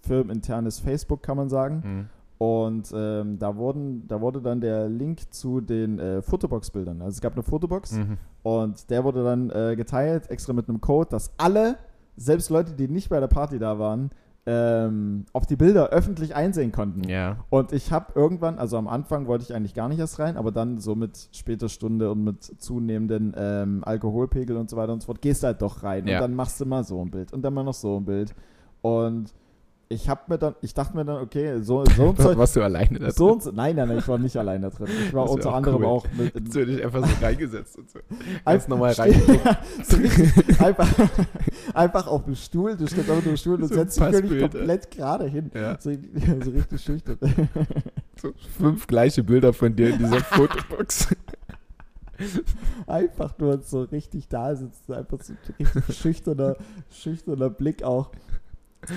firmeninternes Facebook, kann man sagen. Mhm. Und ähm, da, wurden, da wurde dann der Link zu den äh, Fotobox-Bildern. Also es gab eine Fotobox Mhm. und der wurde dann äh, geteilt, extra mit einem Code, dass alle, selbst Leute, die nicht bei der Party da waren, ähm, auf die Bilder öffentlich einsehen konnten. Ja. Und ich habe irgendwann, also am Anfang wollte ich eigentlich gar nicht erst rein, aber dann so mit später Stunde und mit zunehmendem ähm, Alkoholpegel und so weiter und so fort, gehst halt doch rein Ja. und dann machst du mal so ein Bild und dann mal noch so ein Bild. Und ich habe mir dann, ich dachte mir dann, okay, so, so und so. Warst du alleine da So und so, nein, nein, nein, ich war nicht allein da drin. Ich war unter auch anderem cool. auch mit. Hast du dich einfach so reingesetzt und so. Ganz Einfach- normal Ste- rein. Ja, so richtig, einfach, einfach auf dem Stuhl, du stehst auf dem Stuhl und So ein setzt dich komplett gerade hin. Ja. So, so richtig schüchtern. So fünf gleiche Bilder von dir in dieser Fotobox. einfach nur so richtig da sitzt, einfach so ein richtig schüchterner, schüchterner Blick auch.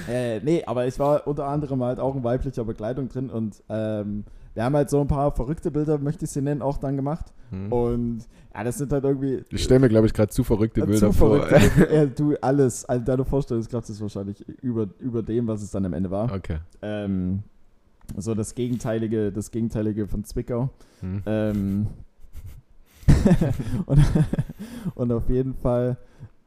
Äh, nee, aber ich war unter anderem halt auch in weiblicher Begleitung drin und ähm, wir haben halt so ein paar verrückte Bilder, möchte ich sie nennen, auch dann gemacht. Hm. Und ja, das sind halt irgendwie. Ich stelle mir, glaube ich, gerade zu verrückte Bilder zu vor. verrückte. Ja, du, alles, also deine Vorstellungskraft ist wahrscheinlich über, über dem, was es dann am Ende war. Okay. Ähm, so das Gegenteilige, das Gegenteilige von Zwickau. Hm. Ähm, und, und auf jeden Fall,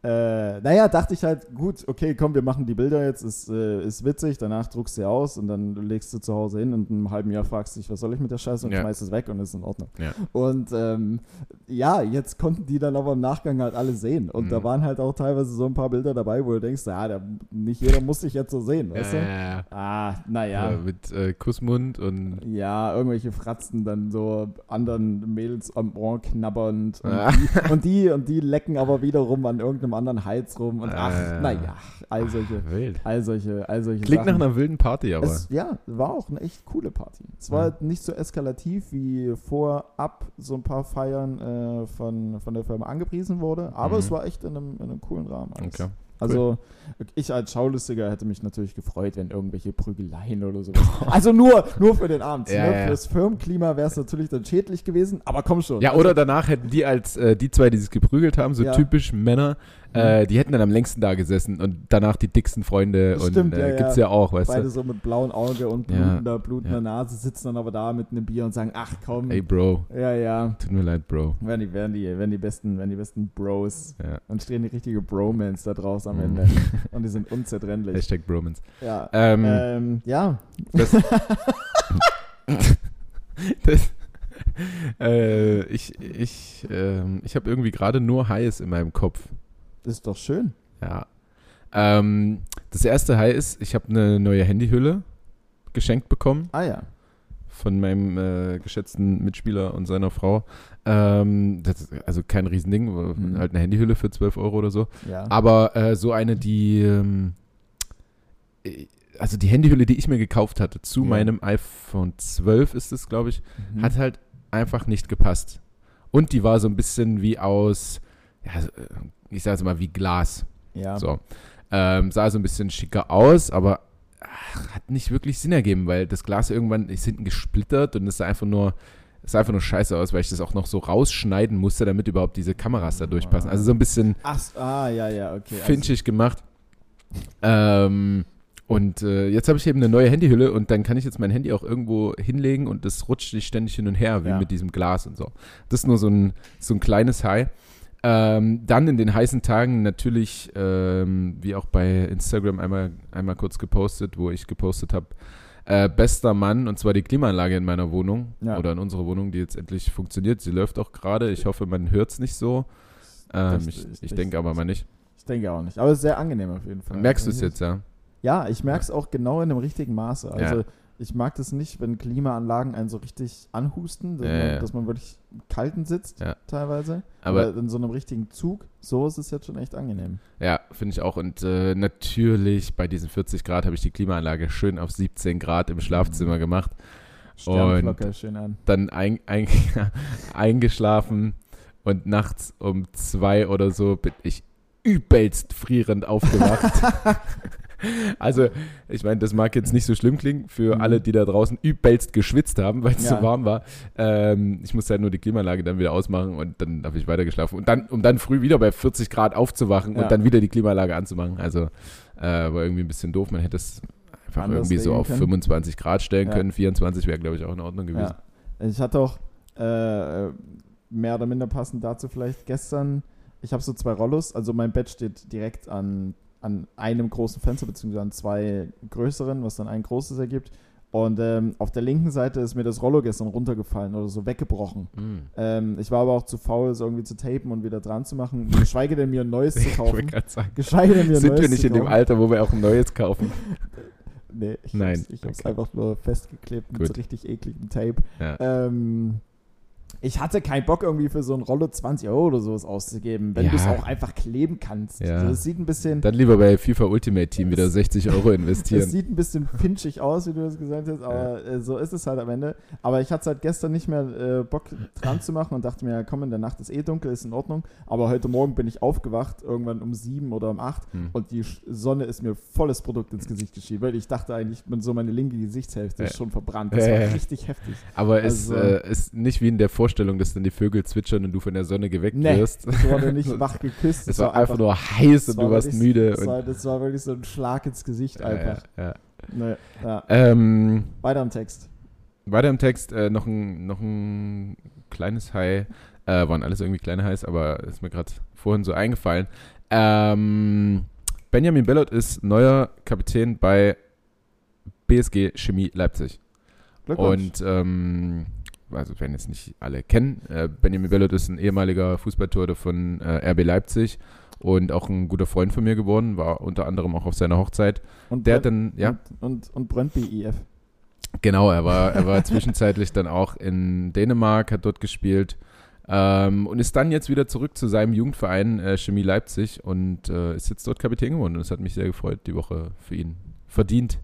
äh, naja, dachte ich halt, gut, okay, komm, wir machen die Bilder jetzt, ist, äh, ist witzig, danach druckst du sie aus und dann legst du zu Hause hin und in einem halben Jahr fragst du dich, was soll ich mit der Scheiße und Ja. schmeißt es weg und ist in Ordnung. Ja. Und ähm, ja, jetzt konnten die dann aber im Nachgang halt alle sehen und Mhm. da waren halt auch teilweise so ein paar Bilder dabei, wo du denkst, ja, da, nicht jeder muss sich jetzt so sehen, weißt du? Äh, Ah, naja. ja. Mit äh, Kussmund und Ja, irgendwelche Fratzen dann so anderen Mädels am Ohr knabbernd und, und die und die lecken aber wiederum an irgendeinem anderen Hals rum und ach, Ah. naja, all solche, Ah, wild. all solche, all solche Klingt nach Sachen. einer wilden Party, aber. es, ja, war auch eine echt coole Party. Es war Ja. halt nicht so eskalativ, wie vorab so ein paar Feiern äh, von, von der Firma angepriesen wurde, aber Mhm. es war echt in einem, in einem coolen Rahmen. Alles, Okay. Also ich als Schaulustiger hätte mich natürlich gefreut, wenn irgendwelche Prügeleien oder sowas. also nur, nur für den Abend. Ja, ne? ja. Fürs Firmenklima wäre es natürlich dann schädlich gewesen, aber komm schon. Ja, Also, oder danach hätten die als äh, die zwei, die sich geprügelt haben, so Ja. typisch Männer, äh, die hätten dann am längsten da gesessen und danach die dicksten Freunde und Stimmt, äh, ja, gibt's ja auch, weißt Beide du? so mit blauem Auge und Ja, blutender, blutender ja. Nase sitzen dann aber da mit einem Bier und sagen, ach komm, Ey, Bro, ja, ja, tut mir leid, Bro. werden die, werden die, werden die besten, werden die besten Bros. Ja. Dann stehen die richtige Bromance da draußen am Mhm. Ende und die sind unzertrennlich. Hashtag Bromance. Ja, Ähm, ähm, ja, Das, das, äh, ich ich, ähm, ich habe irgendwie gerade nur Highs in meinem Kopf. Das ist doch schön. Ja. Ähm, das erste High ist, ich habe eine neue Handyhülle geschenkt bekommen Ah ja, von meinem äh, geschätzten Mitspieler und seiner Frau. Ähm, das ist also kein Riesending, Mhm. halt eine Handyhülle für 12 Euro oder so. ja. Aber äh, so eine, die, ähm, äh, also die Handyhülle, die ich mir gekauft hatte zu Ja. meinem iPhone 12 ist es, glaube ich, Mhm. hat halt einfach nicht gepasst. Und die war so ein bisschen wie aus, ja, so, äh, ich sage jetzt mal wie Glas. ja. So. Ähm, sah so ein bisschen schicker aus, aber ach, hat nicht wirklich Sinn ergeben, weil das Glas irgendwann ist hinten gesplittert und es sah einfach nur, es sah einfach nur scheiße aus, weil ich das auch noch so rausschneiden musste, damit überhaupt diese Kameras da durchpassen. Also so ein bisschen Ach, ah, ja, ja, okay. also- finchig gemacht. Ähm, und äh, jetzt habe ich eben eine neue Handyhülle und dann kann ich jetzt mein Handy auch irgendwo hinlegen und das rutscht nicht ständig hin und her, wie Ja. mit diesem Glas und so. Das ist nur so ein, so ein kleines High. Ähm, dann in den heißen Tagen natürlich, ähm, wie auch bei Instagram einmal, einmal kurz gepostet, wo ich gepostet habe, äh, bester Mann, und zwar die Klimaanlage in meiner Wohnung Ja. oder in unserer Wohnung, die jetzt endlich funktioniert. Sie läuft auch gerade. Ich hoffe, man hört es nicht so. Ähm, Das- ich ich das- denke aber mal nicht. Ich denke auch nicht. Aber es ist sehr angenehm auf jeden Fall. Merkst du es jetzt, ja? Ja, ich merke es auch genau in dem richtigen Maße. Also Ja. Ich mag das nicht, wenn Klimaanlagen einen so richtig anhusten, dass, Ja, man, ja. dass man wirklich im kalten sitzt Ja. teilweise. Aber Aber in so einem richtigen Zug, so ist es jetzt schon echt angenehm. Ja, finde ich auch. Und äh, natürlich bei diesen 40 Grad habe ich die Klimaanlage schön auf 17 Grad im Schlafzimmer gemacht. Sternflocke schön an. Dann ein, ein, eingeschlafen und nachts um zwei oder so bin ich übelst frierend aufgewacht. also, ich meine, das mag jetzt nicht so schlimm klingen für Mhm. alle, die da draußen übelst geschwitzt haben, weil es Ja. so warm war. Ähm, ich musste halt nur die Klimaanlage dann wieder ausmachen und dann habe ich weiter geschlafen. Und dann, um dann früh wieder bei 40 Grad aufzuwachen Ja. und dann wieder die Klimaanlage anzumachen. Also, äh, war irgendwie ein bisschen doof. Man hätte es einfach Anders irgendwie so auf können. 25 Grad stellen Ja. können. 24 wäre, glaube ich, auch in Ordnung gewesen. Ich hatte auch äh, mehr oder minder passend dazu vielleicht gestern, ich habe so zwei Rollos, also mein Bett steht direkt an, an einem großen Fenster, beziehungsweise an zwei größeren, was dann ein großes ergibt. Und ähm, auf der linken Seite ist mir das Rollo gestern runtergefallen oder so weggebrochen. Mm. Ähm, ich war aber auch zu faul, es irgendwie zu tapen und wieder dran zu machen, geschweige denn mir ein neues zu kaufen. Geschweige denn mir ein sind neues wir nicht zu in dem. Alter, wo wir auch ein neues kaufen? Nee, ich Nein, hab's, ich hab's okay. einfach nur festgeklebt mit Gut. so richtig ekligem Tape. Ja. Ähm, ich hatte keinen Bock irgendwie für so ein Rollo 20 Euro oder sowas auszugeben, wenn Ja. du es auch einfach kleben kannst. Ja. Also es sieht ein bisschen, Dann lieber bei FIFA Ultimate Team wieder Es- 60 Euro es investieren. sieht ein bisschen finchig aus, wie du das gesagt hast, aber äh, so ist es halt am Ende. Aber ich hatte halt gestern nicht mehr äh, Bock dran zu machen und dachte mir, ja, komm, in der Nacht ist eh dunkel, ist in Ordnung. Aber heute Morgen bin ich aufgewacht, irgendwann um sieben oder um acht Hm. und die Sonne ist mir volles Produkt ins Gesicht geschienen, weil ich dachte eigentlich, so meine linke Gesichtshälfte ist Ja. schon verbrannt. Das Ja, war ja, ja. richtig heftig. Aber es Also- äh, ist nicht wie in der Vorstellung, dass dann die Vögel zwitschern und du von der Sonne geweckt Nee, wirst. ich wurde nicht wach geküsst. Es war einfach nur heiß und war du warst wirklich- müde. Das Und, war, das war wirklich so ein Schlag ins Gesicht ja, einfach. ja, ja. Ja. Ähm, Weiter im Text. weiter im Text äh, noch, ein, noch ein kleines High. Äh, waren alles irgendwie kleine Highs, aber ist mir gerade vorhin so eingefallen. Ähm, Benjamin Bellot ist neuer Kapitän bei BSG Chemie Leipzig. Glückwunsch. Und ähm, also werden jetzt nicht alle kennen, äh, Benjamin Bellot ist ein ehemaliger Fußballtorhüter von äh, RB Leipzig und auch ein guter Freund von mir geworden, war unter anderem auch auf seiner Hochzeit. und Der hat Brønd- dann, ja, Und, und, und Brøndby IF. genau, er war, er war zwischenzeitlich dann auch in Dänemark, hat dort gespielt ähm, und ist dann jetzt wieder zurück zu seinem Jugendverein äh, Chemie Leipzig und äh, ist jetzt dort Kapitän geworden und es hat mich sehr gefreut, die Woche für ihn. Verdient.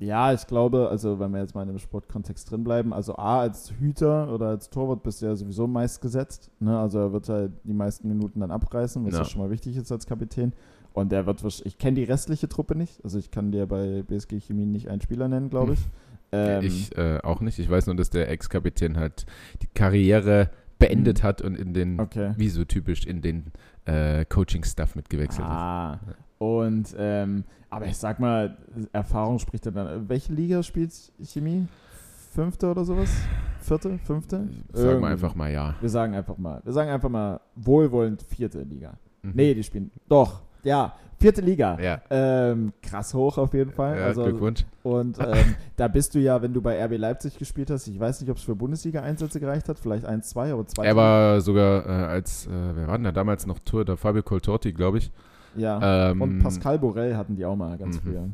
Ja, ich glaube, also wenn wir jetzt mal in dem Sportkontext drin bleiben, also A, als Hüter oder als Torwart bist du ja sowieso meist gesetzt. Ne? Also er wird halt die meisten Minuten dann abreißen, was ja. Ja. schon mal wichtig ist als Kapitän. Und der wird wahrsch- ich kenne die restliche Truppe nicht. Also ich kann dir bei BSG Chemie nicht einen Spieler nennen, glaube ich. Ähm, ich äh, auch nicht. Ich weiß nur, dass der Ex-Kapitän halt die Karriere beendet hat und in den, okay. wie so typisch, in den äh, Coaching-Stuff mitgewechselt ist. Ah. Und ähm, aber ich sag mal, Erfahrung spricht dann. Welche Liga spielt Chemie? Fünfte oder sowas? Vierte? Fünfte? Sagen wir Irgendwie. einfach mal ja. Wir sagen einfach mal. Wir sagen einfach mal wohlwollend vierte Liga. Mhm. Nee, die spielen. Doch, ja. Vierte Liga. Ja, Ähm, krass hoch auf jeden Fall. ja also, Glückwunsch. Und ähm, da bist du ja, wenn du bei RB Leipzig gespielt hast, ich weiß nicht, ob es für Bundesliga-Einsätze gereicht hat, vielleicht 1, 2, aber 2. Er war sogar äh, als, äh, wer war denn da damals noch Tour? Der Fabio Coltorti, glaube ich. Ja. Ähm, und Pascal Borel hatten die auch mal ganz Mhm. früher.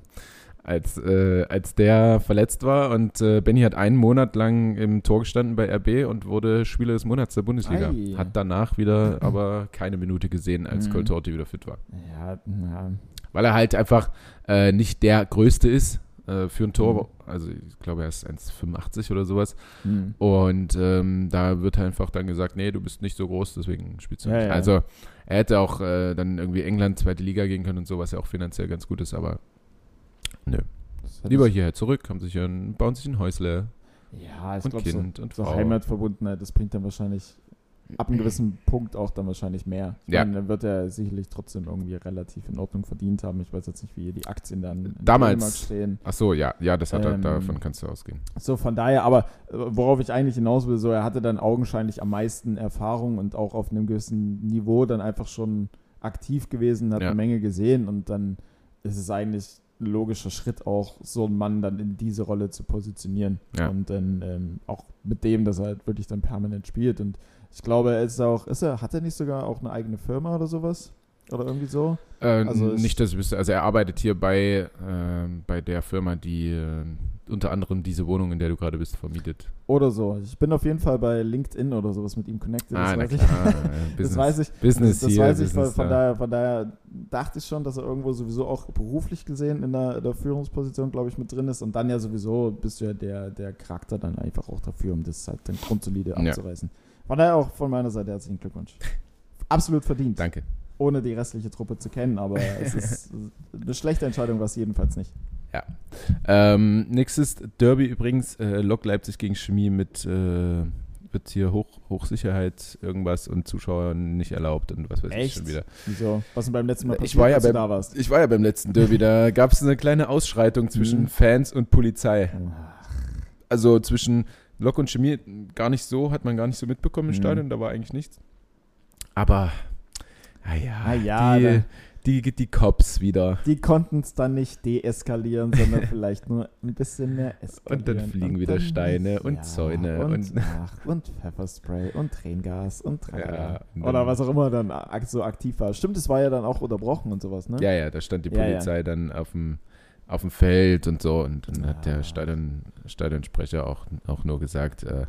als, äh, als der verletzt war und äh, Benny hat einen Monat lang im Tor gestanden bei RB und wurde Spieler des Monats der Bundesliga. Ei. Hat danach wieder aber keine Minute gesehen, als Mhm. Coltorti wieder fit war. Ja, ja. Weil er halt einfach äh, nicht der Größte ist äh, für ein Tor. Mhm. Also ich glaube, er ist 1,85 oder sowas. Hm. Und ähm, da wird einfach dann gesagt, nee, du bist nicht so groß, deswegen spielst du Ja, nicht. ja. Also er hätte auch äh, dann irgendwie England, zweite Liga gehen können und so, was ja auch finanziell ganz gut ist, aber nö. Lieber hierher zurück, haben sich ein, bauen sich ein Häusle Ja, ich und glaube, so, und so. Heimatverbundenheit, das bringt dann wahrscheinlich ab einem gewissen Punkt auch dann wahrscheinlich mehr. Ich Ja. meine, dann wird er sicherlich trotzdem irgendwie relativ in Ordnung verdient haben. Ich weiß jetzt nicht, wie die Aktien dann Damals. Stehen. Ach so, ja, ja, das hat er, Ähm, davon kannst du ausgehen. So, von daher, aber äh, worauf ich eigentlich hinaus will, so, er hatte dann augenscheinlich am meisten Erfahrung und auch auf einem gewissen Niveau dann einfach schon aktiv gewesen, hat Ja. eine Menge gesehen und dann ist es eigentlich ein logischer Schritt auch, so einen Mann dann in diese Rolle zu positionieren. Ja. Und dann ähm, auch mit dem, dass er halt wirklich dann permanent spielt. Und ich glaube, er ist auch, ist er, hat er nicht sogar auch eine eigene Firma oder sowas? Oder irgendwie so? Äh, also nicht, dass ich wüsste, also er arbeitet hier bei, ähm, bei der Firma, die äh, unter anderem diese Wohnung, in der du gerade bist, vermietet. Oder so. Ich bin auf jeden Fall bei LinkedIn oder sowas mit ihm connected. das ah, na weiß ich. äh, Das Business, weiß ich. Business das hier, weiß ich, Business von, da. daher, von daher dachte ich schon, dass er irgendwo sowieso auch beruflich gesehen in der, der Führungsposition, glaube ich, mit drin ist. Und dann ja sowieso bist du ja der, der Charakter dann einfach auch dafür, um das halt dann grundsolide Ja. Von daher auch von meiner Seite herzlichen Glückwunsch. Absolut verdient, Danke. ohne die restliche Truppe zu kennen, aber es ist eine schlechte Entscheidung, war es jedenfalls nicht. Ähm, nächstes Derby übrigens, äh, Lok Leipzig gegen Chemie mit äh, wird hier Hoch, Hochsicherheit irgendwas und Zuschauern nicht erlaubt und was weiß ich Echt? schon wieder. Wieso? Was denn beim letzten Mal Ich passiert, war ja beim- da warst? Ich war ja beim letzten Derby, da gab es eine kleine Ausschreitung zwischen Mhm. Fans und Polizei. Also zwischen Lok und Chemie gar nicht so, hat man gar nicht so mitbekommen im Mhm. Stadion, da war eigentlich nichts. Aber, naja, Ah ja, die, da- die, die Cops wieder. Die konnten es dann nicht deeskalieren, sondern vielleicht nur ein bisschen mehr eskalieren. Und dann fliegen Und wieder dann- Steine und Zäune und, und- ach, und Pfefferspray und Tränengas und tralala. Ja, und Oder was auch immer dann so aktiv war. Stimmt, es war ja dann auch unterbrochen und sowas, ne? Ja, ja, da stand die Ja, ja. Polizei dann auf dem, auf dem Feld und so und dann hat Ah. der Stadion, Stadionsprecher auch, auch nur gesagt, äh,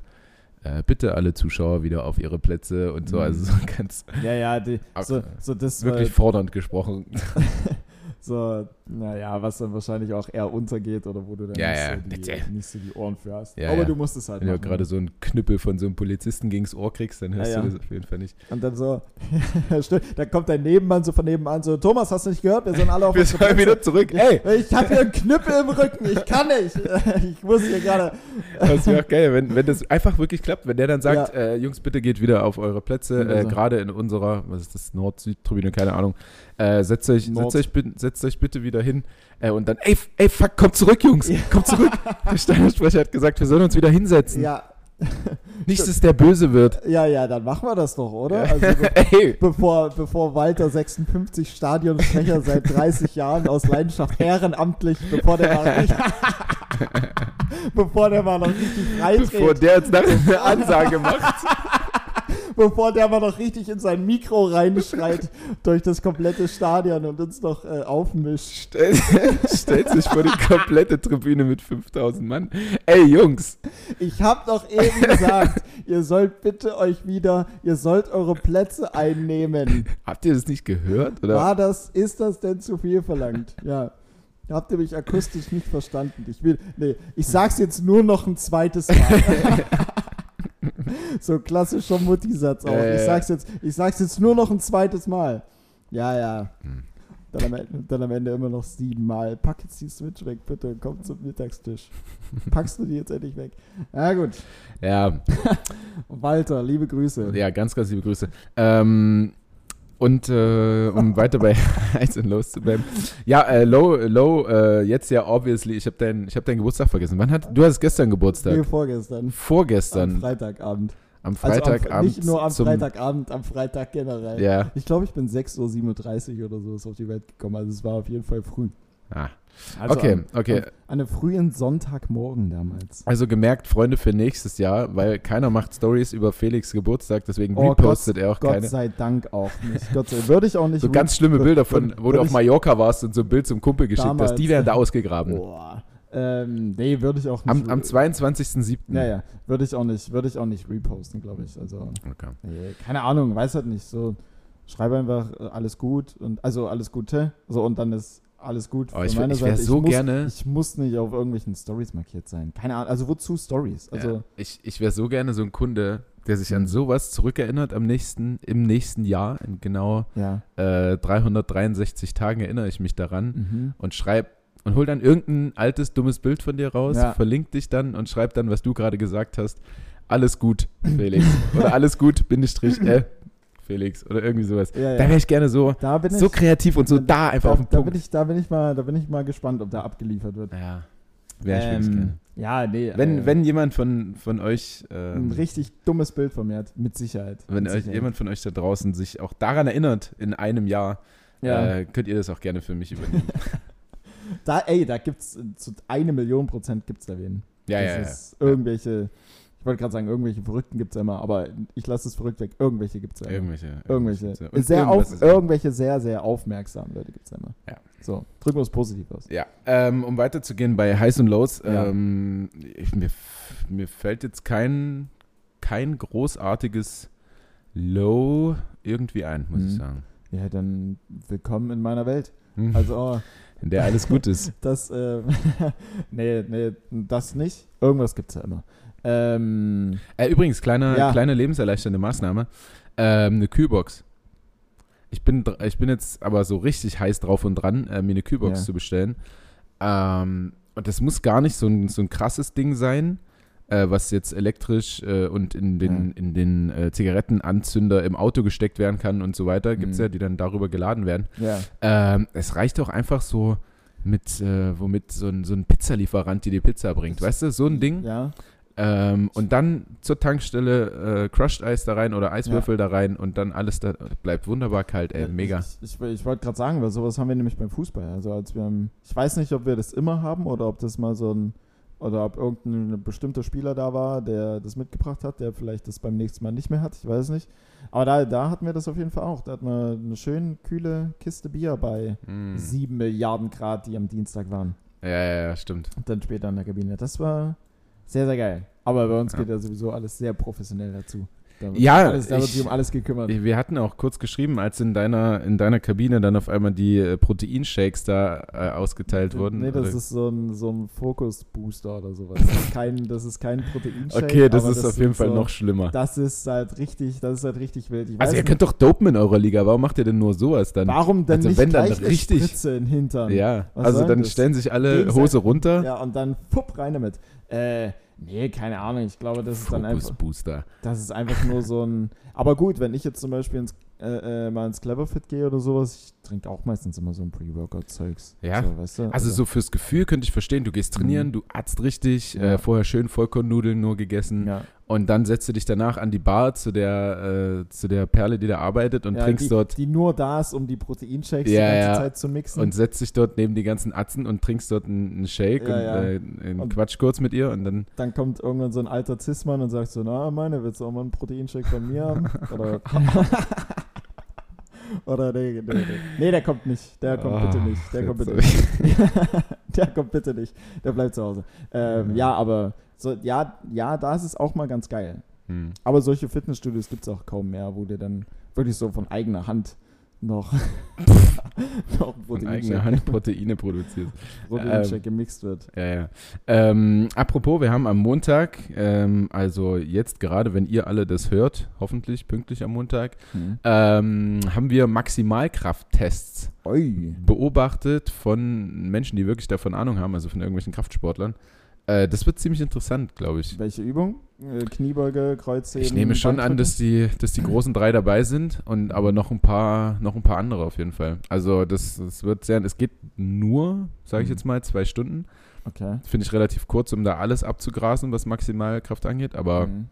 äh, bitte alle Zuschauer wieder auf ihre Plätze und so, Mhm. also so ganz Ja, ja, die, so, so das wirklich war, fordernd gesprochen. so, naja, was dann wahrscheinlich auch eher untergeht oder wo du dann Ja, nicht, ja, so die, nicht so die Ohren für hast. Ja, Aber du musst es halt Wenn du machen. gerade so einen Knüppel von so einem Polizisten gegens Ohr kriegst, dann hörst du das auf jeden Fall nicht. Und dann so, da kommt dein Nebenmann so von nebenan so, Thomas, hast du nicht gehört? Wir sind alle auf Wir sollen wieder zurück. Ey, Ich habe hier einen Knüppel im Rücken, ich kann nicht. Ich muss hier gerade. das wäre auch geil, wenn, wenn das einfach wirklich klappt, wenn der dann sagt, äh, Jungs, bitte geht wieder auf eure Plätze, Und äh, gerade in unserer, was ist das, Nord-Süd-Tribüne, keine Ahnung, äh, setzt, euch, setzt, euch, setzt euch bitte wieder hin äh, und dann, ey, ey, fuck, kommt zurück, Jungs, Ja. kommt zurück. Der Stadionsprecher hat gesagt, wir sollen uns wieder hinsetzen. Ja, Nicht, dass der böse wird. ja, ja, dann machen wir das doch, oder? Also be bevor, bevor Walter 56 Stadionsprecher seit 30 Jahren aus Leidenschaft ehrenamtlich, bevor der mal richtig, bevor der mal noch richtig bevor freidreht, der jetzt eine Ansage macht. Bevor der mal noch richtig in sein Mikro reinschreit durch das komplette Stadion und uns noch äh, aufmischt. Stellt, stellt sich vor die komplette Tribüne mit 5000 Mann. Ey, Jungs, Ich habe doch eben gesagt, ihr sollt bitte euch wieder, ihr sollt eure Plätze einnehmen. habt ihr das nicht gehört? Oder? War das, ist das denn zu viel verlangt? Ja. Habt ihr mich akustisch nicht verstanden? Ich will, nee, ich sag's jetzt nur noch ein zweites Mal. so klassischer Mutti-Satz auch. Ja, Ich sag's jetzt, ich sag's jetzt nur noch ein zweites Mal. Ja, ja. Hm. Dann am, Ende, dann am Ende immer noch siebenmal. Pack jetzt die Switch weg, bitte. Komm zum Mittagstisch. Packst du die jetzt endlich weg? Ja, gut. Ja, Walter, liebe Grüße. ja, ganz, ganz liebe Grüße. Ähm, und äh, um weiter bei Highs und Lows zu bleiben. Ja, äh, Low, Low, äh, jetzt ja obviously, ich habe deinen hab deinen Geburtstag vergessen. Wann hat, du hattest gestern Geburtstag. Nee, vorgestern. Am Vorgestern, Freitagabend. am Also am, Freitagabend. nicht nur am Freitagabend, am Freitag generell. Ja, Ich glaube, ich bin 6.37 Uhr oder so ist auf die Welt gekommen. Also es war auf jeden Fall früh. Ah. Also okay, am, okay. An einem frühen Sonntagmorgen damals. Also gemerkt, Freunde für nächstes Jahr, weil keiner macht Stories über Felix Geburtstag, deswegen Oh, repostet er auch Gott keine. sei Dank auch nicht. Gott sei Würde ich auch nicht. So ganz schlimme Bilder von, wo du auf Mallorca warst und so ein Bild zum Kumpel geschickt hast, die Damals. werden da ausgegraben. Boah. Ähm, nee, würde ich auch nicht. Am, am 22.07. Ja, ja. Würde ich auch nicht, würde ich auch nicht reposten, glaube ich. Also, Okay. nee, keine Ahnung, weiß halt nicht. So, schreibe einfach äh, alles gut und also alles Gute. So und dann ist alles gut. Oh, ich ich wär Seite. so muss, gerne- Ich muss nicht auf irgendwelchen Stories markiert sein. Keine Ahnung. Also wozu Stories? Also ja. Ich, ich wäre so gerne so ein Kunde, der sich an Mhm. sowas zurückerinnert am nächsten, im nächsten Jahr. In genau ja. äh, 363 Tagen erinnere ich mich daran Mhm. und schreib und hol dann irgendein altes, dummes Bild von dir raus, Ja. verlinkt dich dann und schreib dann, was du gerade gesagt hast. Alles gut, Felix. oder alles gut, Bindestrich, äh, Felix. Oder irgendwie sowas. Ja, ja. Da wäre ich gerne so, Da bin so ich, kreativ und so da einfach da, auf den da Punkt. bin ich, da bin ich mal, da bin ich mal gespannt, ob da abgeliefert wird. ja, wäre ich wirklich Ähm, gerne. ja, nee. Wenn, äh, wenn jemand von, von euch, ein ähm, richtig dummes Bild von mir hat, mit Sicherheit. wenn mit euch, Sicherheit. jemand von euch da draußen sich auch daran erinnert, in einem Jahr, ja. äh, könnt ihr das auch gerne für mich übernehmen. Da, ey, da gibt's äh, zu eine Million Prozent gibt's da wen. ja, das ja, ja. ist irgendwelche, ich wollte gerade sagen, irgendwelche Verrückten gibt's ja immer, aber ich lasse es verrückt weg. Irgendwelche gibt's ja immer. Irgendwelche. Irgendwelche. Und Sehr auf, irgendwelche sehr, sehr aufmerksamen Leute gibt's ja immer. Ja. So, drücken wir es positiv aus. Ja, ähm, um weiterzugehen bei Highs und Lows, Ja. ähm, ich, mir, mir fällt jetzt kein, kein großartiges Low irgendwie ein, muss ich Mhm. sagen. Ja, dann willkommen in meiner Welt. Hm. Also, oh, In der alles gut ist. das, äh, nee, nee, das nicht. Irgendwas gibt's ja immer. Ähm, Äh, übrigens, kleine, Ja. kleine lebenserleichternde Maßnahme. Ähm, eine Kühlbox. Ich bin, ich bin jetzt aber so richtig heiß drauf und dran, äh, mir eine Kühlbox Ja. zu bestellen. Ähm, und das muss gar nicht so ein, so ein krasses Ding sein, äh, was jetzt elektrisch äh, und in den, Ja. in den äh, Zigarettenanzünder im Auto gesteckt werden kann und so weiter. Gibt es Mhm. ja, die dann darüber geladen werden. Ähm, es reicht auch einfach so mit, äh, womit so ein, so ein Pizzalieferant dir die Pizza bringt. Weißt du, so ein Ding. Ja, Ähm, und dann zur Tankstelle äh, Crushed Eis da rein oder Eiswürfel da rein und dann alles da bleibt wunderbar kalt, ey, Ja, mega. Ich, ich, ich wollte gerade sagen, weil sowas haben wir nämlich beim Fußball. Also als wir, ich weiß nicht, ob wir das immer haben oder ob das mal so ein, oder ob irgendein bestimmter Spieler da war, der das mitgebracht hat, der vielleicht das beim nächsten Mal nicht mehr hat. Ich weiß nicht. Aber da, da hatten wir das auf jeden Fall auch. Da hatten wir eine schön kühle Kiste Bier bei Mm. sieben Milliarden Grad, die am Dienstag waren. Ja, ja, ja, stimmt. Und dann später in der Kabine. Das war sehr, sehr geil. Aber bei uns Ja. geht ja sowieso alles sehr professionell dazu. Da Ja, alles, da wird ich- sich um alles gekümmert. Wir hatten auch kurz geschrieben, als in deiner, in deiner Kabine dann auf einmal die äh, Proteinshakes da äh, ausgeteilt wurden. Nee, das oder- ist so ein, so ein Fokus-Booster oder sowas. Das ist kein, das ist kein Proteinshake. okay, das ist auf jeden Fall so, noch schlimmer. Das ist halt richtig, das ist halt richtig wild. Ich Also ihr könnt doch dopen in eurer Liga, warum macht ihr denn nur sowas dann? nicht, warum denn also nicht wenn dann richtig- Spritze in Hintern? ja, Was also dann das? stellen sich alle Gegenseitig- Hose runter. Ja, und dann fupp rein damit. Äh, nee, keine Ahnung. Ich glaube, das ist dann einfach, Booster. das ist einfach nur so ein. Aber gut, wenn ich jetzt zum Beispiel ins, äh, äh, mal ins Cleverfit gehe oder sowas, ich trinke auch meistens immer so ein Pre-Workout-Zeugs. Ja. So, weißt du? Also so fürs Gefühl könnte ich verstehen, du gehst trainieren, Mhm. du atzt richtig, Ja. äh, vorher schön Vollkornnudeln nur gegessen ja. Und dann setzt du dich danach an die Bar zu der, äh, zu der Perle, die da arbeitet und ja, trinkst die, dort Die nur da ist, um die Proteinshakes Ja, die ganze ja. Zeit zu mixen. und setzt dich dort neben die ganzen Atzen und trinkst dort einen, Shake Ja, und ja. Äh, einen Und- Quatsch kurz mit ihr und dann dann kommt irgendwann so ein alter Cis-Mann und sagt so, na meine, willst du auch mal einen Proteinshake von mir haben? Oder, oder nee, nee, nee. Nee, der kommt nicht. Der kommt bitte nicht. Der Ah, kommt bitte nicht. der kommt bitte nicht. Der bleibt zu Hause. Ähm, ja, aber so, ja, ja, da ist es auch mal ganz geil. Hm. Aber solche Fitnessstudios gibt es auch kaum mehr, wo dir dann wirklich so von eigener Hand noch, noch ein Von eigener Proteinshake, Hand Proteine produzierst. Proteinshake Ähm, gemixt wird. Ja, ja. Ähm, apropos, wir haben am Montag, ähm, also jetzt gerade, wenn ihr alle das hört, hoffentlich pünktlich am Montag, Hm. ähm, haben wir Maximalkrafttests beobachtet von Menschen, die wirklich davon Ahnung haben, also von irgendwelchen Kraftsportlern. Äh, das wird ziemlich interessant, glaube ich. Welche Übung? Äh, Kniebeuge, Kreuzheben? Ich nehme schon an, dass die, dass die großen drei dabei sind und aber noch ein paar, noch ein paar andere auf jeden Fall. Also das, das wird sehr, es geht nur, sage ich Mhm. jetzt mal, zwei Stunden. Okay. Finde ich relativ kurz, um da alles abzugrasen, was Maximalkraft angeht. Aber Mhm.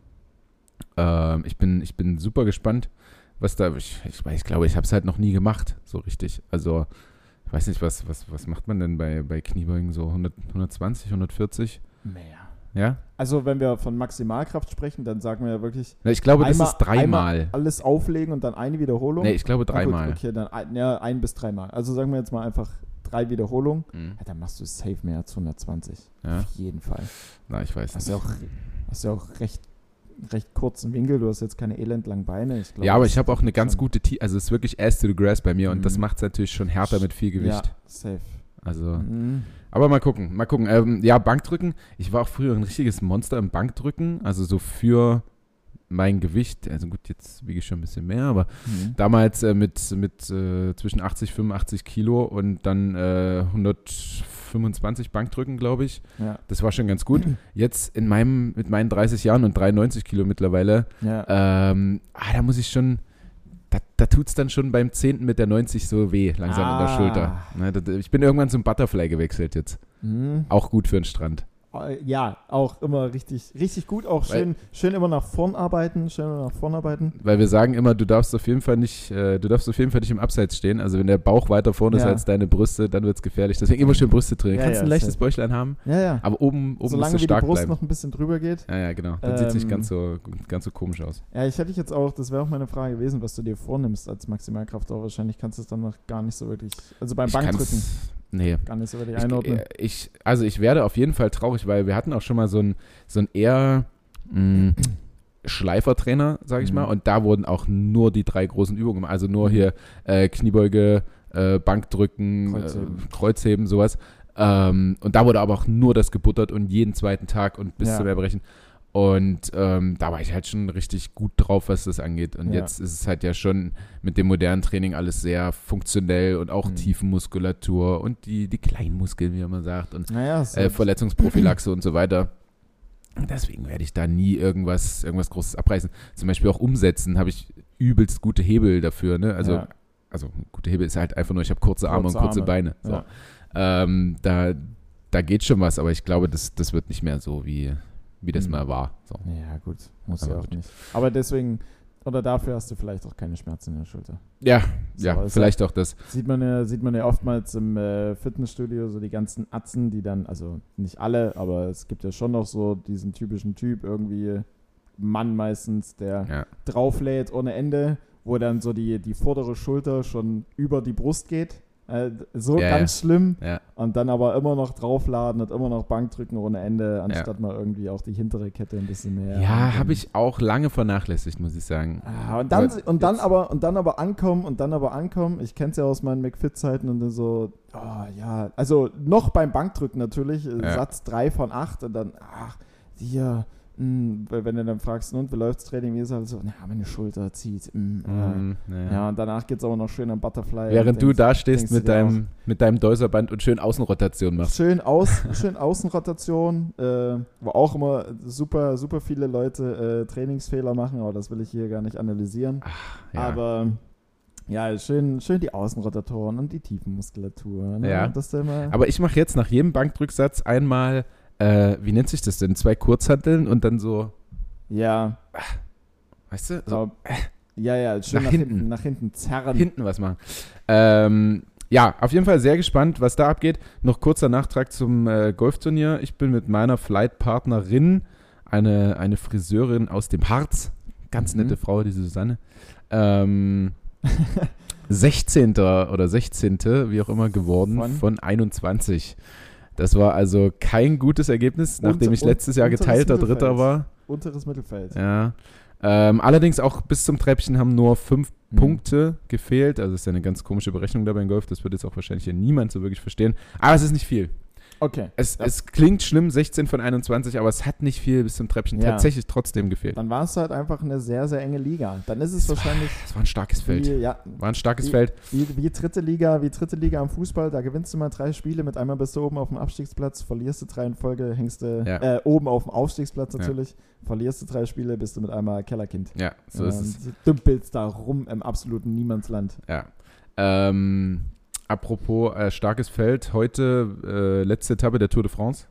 ähm, ich, bin, ich bin super gespannt, was da. Ich, ich, ich glaube, ich habe es halt noch nie gemacht, so richtig. Also, weiß nicht, was, was, was macht man denn bei, bei Kniebeugen so 100, 120, 140? Mehr. Ja? Also, wenn wir von Maximalkraft sprechen, dann sagen wir ja wirklich Na, ich glaube, das Einmal- ist dreimal. alles auflegen und dann eine Wiederholung. Nee, ich glaube dreimal. okay, dann ein, ja, ein bis dreimal. Also sagen wir jetzt mal einfach drei Wiederholungen. Mhm. Ja, dann machst du safe mehr als 120. Ja, Auf jeden Fall. na, ich weiß Hast nicht. ja auch, hast ja auch recht, recht kurzen Winkel. Du hast jetzt keine elendlangen Beine. Ich glaub, Ja, aber ich habe auch eine ganz gute Tie also es ist wirklich ass to the grass bei mir und das Mhm. macht es natürlich schon härter mit viel Gewicht. Ja, safe. Also, Mhm. aber mal gucken, mal gucken. Ähm, ja, Bankdrücken. Ich war auch früher ein richtiges Monster im Bankdrücken, also so für mein Gewicht. Also gut, jetzt wiege ich schon ein bisschen mehr, aber Mhm. damals äh, mit, mit äh, zwischen 80 85 Kilo und dann äh, 125 Bankdrücken, glaube ich. Ja, Das war schon ganz gut. Jetzt in meinem, mit meinen 30 Jahren und 93 Kilo mittlerweile, ja. ähm, ah, da muss ich schon, da, da tut es dann schon beim 10. mit der 90 so weh, langsam in der Ah. Schulter. Ne, da, ich bin irgendwann zum Butterfly gewechselt jetzt. Mhm. Auch gut für den Strand. Äh, Ja, auch immer richtig, richtig gut. Auch Weil- schön, schön immer nach vorn arbeiten. Schön immer nach vorn arbeiten. Weil wir sagen immer, du darfst auf jeden Fall nicht, äh, du darfst auf jeden Fall nicht im Abseits stehen. Also wenn der Bauch weiter vorne ist Ja. als deine Brüste, dann wird es gefährlich. Deswegen immer schön Brüste trainieren. Ja, Kannst ja, ein leichtes. Bäuchlein haben, Ja, ja. aber oben, oben musst Solange du wie die stark Brust bleiben. noch ein bisschen drüber geht. Ja, ja, genau. Dann sieht es nicht Ähm, ganz so, ganz so komisch aus. Ja, ich hätte dich jetzt auch, das wäre auch meine Frage gewesen, was du dir vornimmst als Maximalkraft, aber wahrscheinlich kannst du es dann noch gar nicht so wirklich, also beim Ich Bankdrücken, Nee. nicht so wirklich Ich, einordnen. äh, ich, also ich werde auf jeden Fall traurig, weil wir hatten auch schon mal so ein, so ein eher mh, Schleifertrainer, sage ich Mhm. mal, und da wurden auch nur die drei großen Übungen gemacht. Also nur Mhm. hier äh, Kniebeuge, äh, Bankdrücken, Kreuzheben. Äh, Kreuzheben, sowas. Ähm, und da wurde aber auch nur das gebuttert und jeden zweiten Tag und bis Ja. zum Erbrechen. Und ähm, da war ich halt schon richtig gut drauf, was das angeht. Und Ja. jetzt ist es halt ja schon mit dem modernen Training alles sehr funktionell und auch Mhm. Tiefenmuskulatur und die, die kleinen Muskeln, wie man sagt, und naja, äh, Verletzungsprophylaxe und so weiter. Und Deswegen werde ich da nie irgendwas, irgendwas Großes abreißen. Zum Beispiel auch umsetzen, habe ich übelst gute Hebel dafür. Ne? Also, ja, also gute Hebel ist halt einfach nur, ich habe kurze Arme Kurze und kurze Arme, Beine. So. ja. Ähm, da, da geht schon was, aber ich glaube, das, das wird nicht mehr so, wie, wie das Mhm. mal war. So. ja, gut, muss ja auch gut. nicht. Aber deswegen, oder dafür hast du vielleicht auch keine Schmerzen in der Schulter. Ja, So, ja, also- vielleicht auch das. Sieht man ja, sieht man ja oftmals im äh, Fitnessstudio so die ganzen Atzen, die dann, also nicht alle, aber es gibt ja schon noch so diesen typischen Typ, irgendwie Mann meistens, der Ja. drauflädt ohne Ende, wo dann so die, die vordere Schulter schon über die Brust geht. Äh, so Ja, ganz schlimm. Ja. Und dann aber immer noch draufladen und immer noch Bankdrücken ohne Ende, anstatt mal irgendwie auch die hintere Kette ein bisschen mehr. Ja, habe ich auch lange vernachlässigt, muss ich sagen. Ah, und dann, Aber und dann aber und dann aber ankommen und dann aber ankommen. Ich kenne es ja aus meinen McFit-Zeiten und dann so, oh ja, also noch beim Bankdrücken natürlich, äh, Ja. Satz 3 von 8 und dann, ach, hier, mh, weil wenn du dann fragst, und wie läuft's Training, wie ist halt so, na, meine Schulter zieht. mh, äh. Mm, ja. Ja, und danach geht's aber noch schön am Butterfly. Während und du denkst, da stehst denkst mit deinem, mit deinem Däuserband und schön Außenrotation machst. Schön, aus, schön Außenrotation, äh, wo auch immer super, super viele Leute äh, Trainingsfehler machen, aber das will ich hier gar nicht analysieren. Ja. Aber ja, schön, schön die Außenrotatoren und die Tiefenmuskulatur. Ne? Ja. Das Aber ich mache jetzt nach jedem Bankdrücksatz einmal, äh, wie nennt sich das denn? Zwei Kurzhanteln und dann so, ja, weißt du, so so, ja, ja, schön Nach nach, hinten. hinten. nach hinten zerren. hinten was machen. Ähm, ja, auf jeden Fall sehr gespannt, was da abgeht. Noch kurzer Nachtrag zum äh, Golfturnier. Ich bin mit meiner Flightpartnerin, eine, eine Friseurin aus dem Harz, ganz Mhm. nette Frau, diese Susanne, ähm, 16. oder 16. wie auch immer geworden Von? von, 21. Das war also kein gutes Ergebnis, nachdem Und- ich letztes Jahr geteilter. Dritter war. Unteres Mittelfeld. Ja. Ähm, allerdings auch bis zum Treppchen haben nur fünf Mhm. Punkte gefehlt. Also ist ja eine ganz komische Berechnung dabei im Golf. Das wird jetzt auch wahrscheinlich hier niemand so wirklich verstehen. Aber es ist nicht viel. Okay. Es, Ja. es klingt schlimm, 16 von 21, aber es hat nicht viel bis zum Treppchen Ja. tatsächlich trotzdem gefehlt. Dann war es halt einfach eine sehr, sehr enge Liga. Dann ist es Es war- wahrscheinlich Es war ein starkes Feld. wie, ja, War ein starkes Wie- Feld. wie, wie dritte Liga, wie dritte Liga am Fußball. Da gewinnst du mal drei Spiele, mit einmal bist du oben auf dem Abstiegsplatz, verlierst du drei in Folge, hängst du Ja. äh, oben auf dem Aufstiegsplatz Ja. natürlich, verlierst du drei Spiele, bist du mit einmal Kellerkind. Ja, so ist es. Und dümpelst da rum im absoluten Niemandsland. Ja. Ähm, apropos äh, starkes Feld, heute äh, letzte Etappe der Tour de France.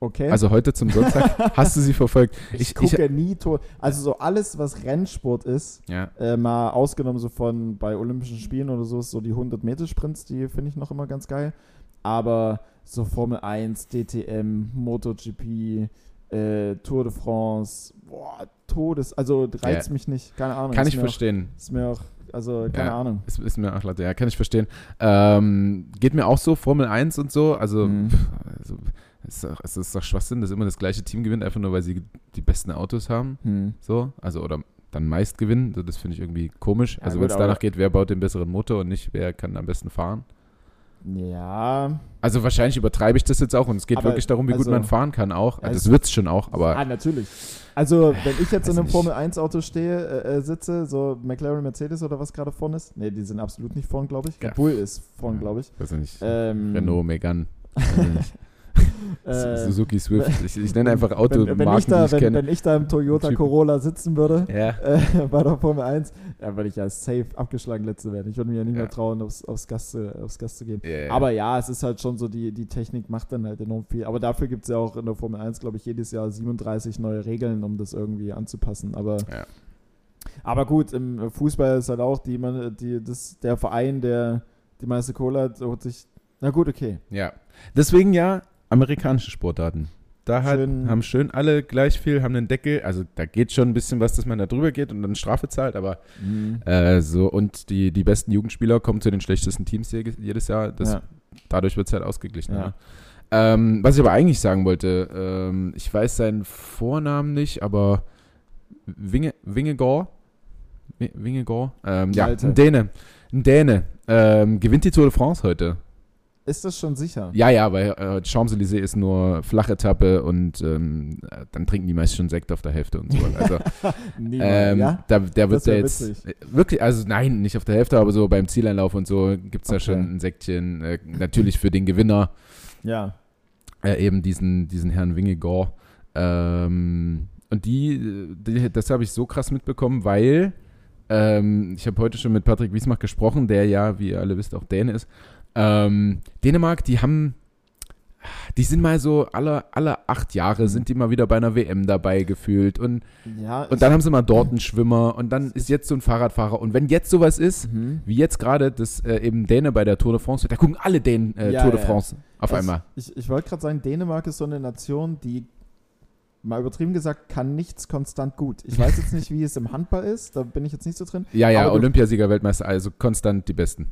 Okay? Also heute zum Sonntag. Hast du sie verfolgt? ich, ich- gucke nie Tor. Also so alles, was Rennsport ist, Ja. äh, mal ausgenommen so von bei Olympischen Spielen oder so, ist so die 100 Meter Sprints, die finde ich noch immer ganz geil. Aber so Formel 1, DTM, MotoGP, äh, Tour de France, boah, Todes, also reizt Ja. mich nicht, keine Ahnung. Kann ich verstehen. Auch, ist mir auch, also keine Ja. Ahnung. Ist, ist mir auch latte, ja, kann ich verstehen. Ähm, geht mir auch so, Formel 1 und so, also, Mhm. pff, also es, ist doch, es ist doch Schwachsinn, dass immer das gleiche Team gewinnt, einfach nur weil sie die besten Autos haben, Hm. so, also oder dann meist gewinnen, so, das finde ich irgendwie komisch. Ja, also wenn es danach geht, wer baut den besseren Motor und nicht, wer kann am besten fahren. Ja, Also wahrscheinlich übertreibe ich das jetzt auch und es geht Aber, wirklich darum, wie gut also- man fahren kann auch. Also das wird es schon auch, aber ah, natürlich. Also, wenn ich jetzt in einem nicht. Formel 1 Auto stehe, äh, äh, sitze, so McLaren, Mercedes oder was gerade vorne ist, nee, die sind absolut nicht vorn, glaube ich. Ja. Red Bull ist vorn, glaube ich. weiß ich nicht. Ähm, Renault, Megane. äh, Suzuki Swift. Ich, ich nenne einfach Automarken, wenn, wenn, ich da, die ich wenn, wenn ich da im Toyota. Corolla sitzen würde, Ja. äh, bei der Formel 1, dann würde ich ja safe abgeschlagen letzte werden. Ich würde mir ja nicht Ja. mehr trauen, aufs, aufs, Gas zu, aufs Gas zu gehen. Ja. Aber ja, es ist halt schon so, die, die Technik macht dann halt enorm viel. Aber dafür gibt es ja auch in der Formel 1, glaube ich, jedes Jahr 37 neue Regeln, um das irgendwie anzupassen. Aber, aber gut, im Fußball ist halt auch die, die, das, der Verein, der die meiste Kohle hat, holt sich. Na gut, okay. Ja. Deswegen ja amerikanische Sportarten. Da hat, Schön- haben schön alle gleich viel, haben einen Deckel. Also da geht schon ein bisschen was, dass man da drüber geht und dann Strafe zahlt, aber äh, so und die, die besten Jugendspieler kommen zu den schlechtesten Teams je- jedes Jahr. Das, ja. Dadurch wird es halt ausgeglichen. Ja. Ja. Ähm, was ich aber eigentlich sagen wollte, ähm, ich weiß seinen Vornamen nicht, aber Winge, Wingegor, Wi- Wingegor, ähm, ja, ein Däne, ein Däne, ähm, gewinnt die Tour de France heute. Ist das schon sicher? Ja, ja, weil äh, Champs-Élysées ist nur Flachetappe und ähm, äh, dann trinken die meisten schon Sekt auf der Hälfte und so. Also, ähm, ja? da, der wird ja jetzt witzig. wirklich, also nein, nicht auf der Hälfte, aber so beim Zieleinlauf und so gibt es da Okay. schon ein Sektchen. Äh, natürlich für den Gewinner Ja. äh, eben diesen, diesen Herrn Wingegor. Ähm, und die, die das habe ich so krass mitbekommen, weil ähm, ich habe heute schon mit Patrick Wiesmach gesprochen, der ja, wie ihr alle wisst, auch Däne ist. Ähm, Dänemark, die haben, die sind mal so alle, alle acht Jahre sind die mal wieder bei einer WM dabei gefühlt und, Ja, und dann haben sie mal dort einen Schwimmer und dann ist jetzt so ein Fahrradfahrer und wenn jetzt sowas ist, Mhm. wie jetzt gerade, dass äh, eben Däne bei der Tour de France, da gucken alle Dänen äh, Ja, Tour de ja. France auf Also, einmal. Ich, ich wollte gerade sagen, Dänemark ist so eine Nation, die mal übertrieben gesagt, kann nichts konstant gut. Ich weiß jetzt nicht, wie es im Handball ist, da bin ich jetzt nicht so drin. Ja, ja, Olympiasieger, Weltmeister, also konstant die Besten.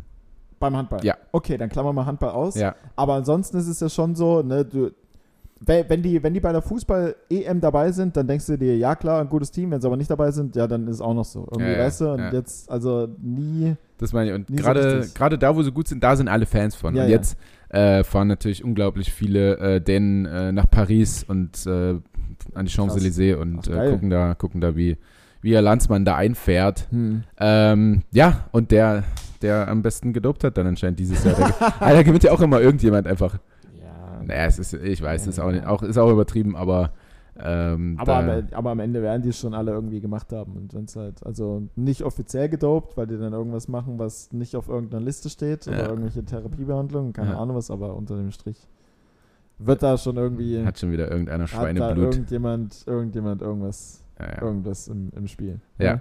Beim Handball. Ja. Okay, dann klammern wir Handball aus. Ja, Aber ansonsten ist es ja schon so, ne, du, we- wenn die, wenn die bei der Fußball-EM dabei sind, dann denkst du dir, ja klar, ein gutes Team, wenn sie aber nicht dabei sind, ja, dann ist es auch noch so. Irgendwie, Ja, ja, weißt du? Und ja. jetzt, also nie. das meine ich. Und so gerade gerade da, wo sie gut sind, da sind alle Fans von. Und jetzt äh, fahren natürlich unglaublich viele äh, Dänen äh, nach Paris und äh, an die Champs-Élysées und Ach, äh, gucken da, gucken da, wie, wie ihr Landsmann da einfährt. Hm. Ähm, ja, und der, der am besten gedopt hat dann anscheinend dieses Jahr. Der, ah, da gewinnt ja auch immer irgendjemand einfach. Ja. Naja, es ist, ich weiß, es ist auch, nicht, auch, ist auch übertrieben, aber ähm, Aber, am, aber am Ende werden die es schon alle irgendwie gemacht haben. Und wenn es halt, also nicht offiziell gedopt, weil die dann irgendwas machen, was nicht auf irgendeiner Liste steht oder Ja. irgendwelche Therapiebehandlungen, keine Ja. Ahnung was, aber unter dem Strich wird da schon irgendwie, hat schon wieder irgendeiner hat da Schweineblut. irgendjemand, irgendjemand irgendwas, Ja, ja. irgendwas im, im Spiel. Ja.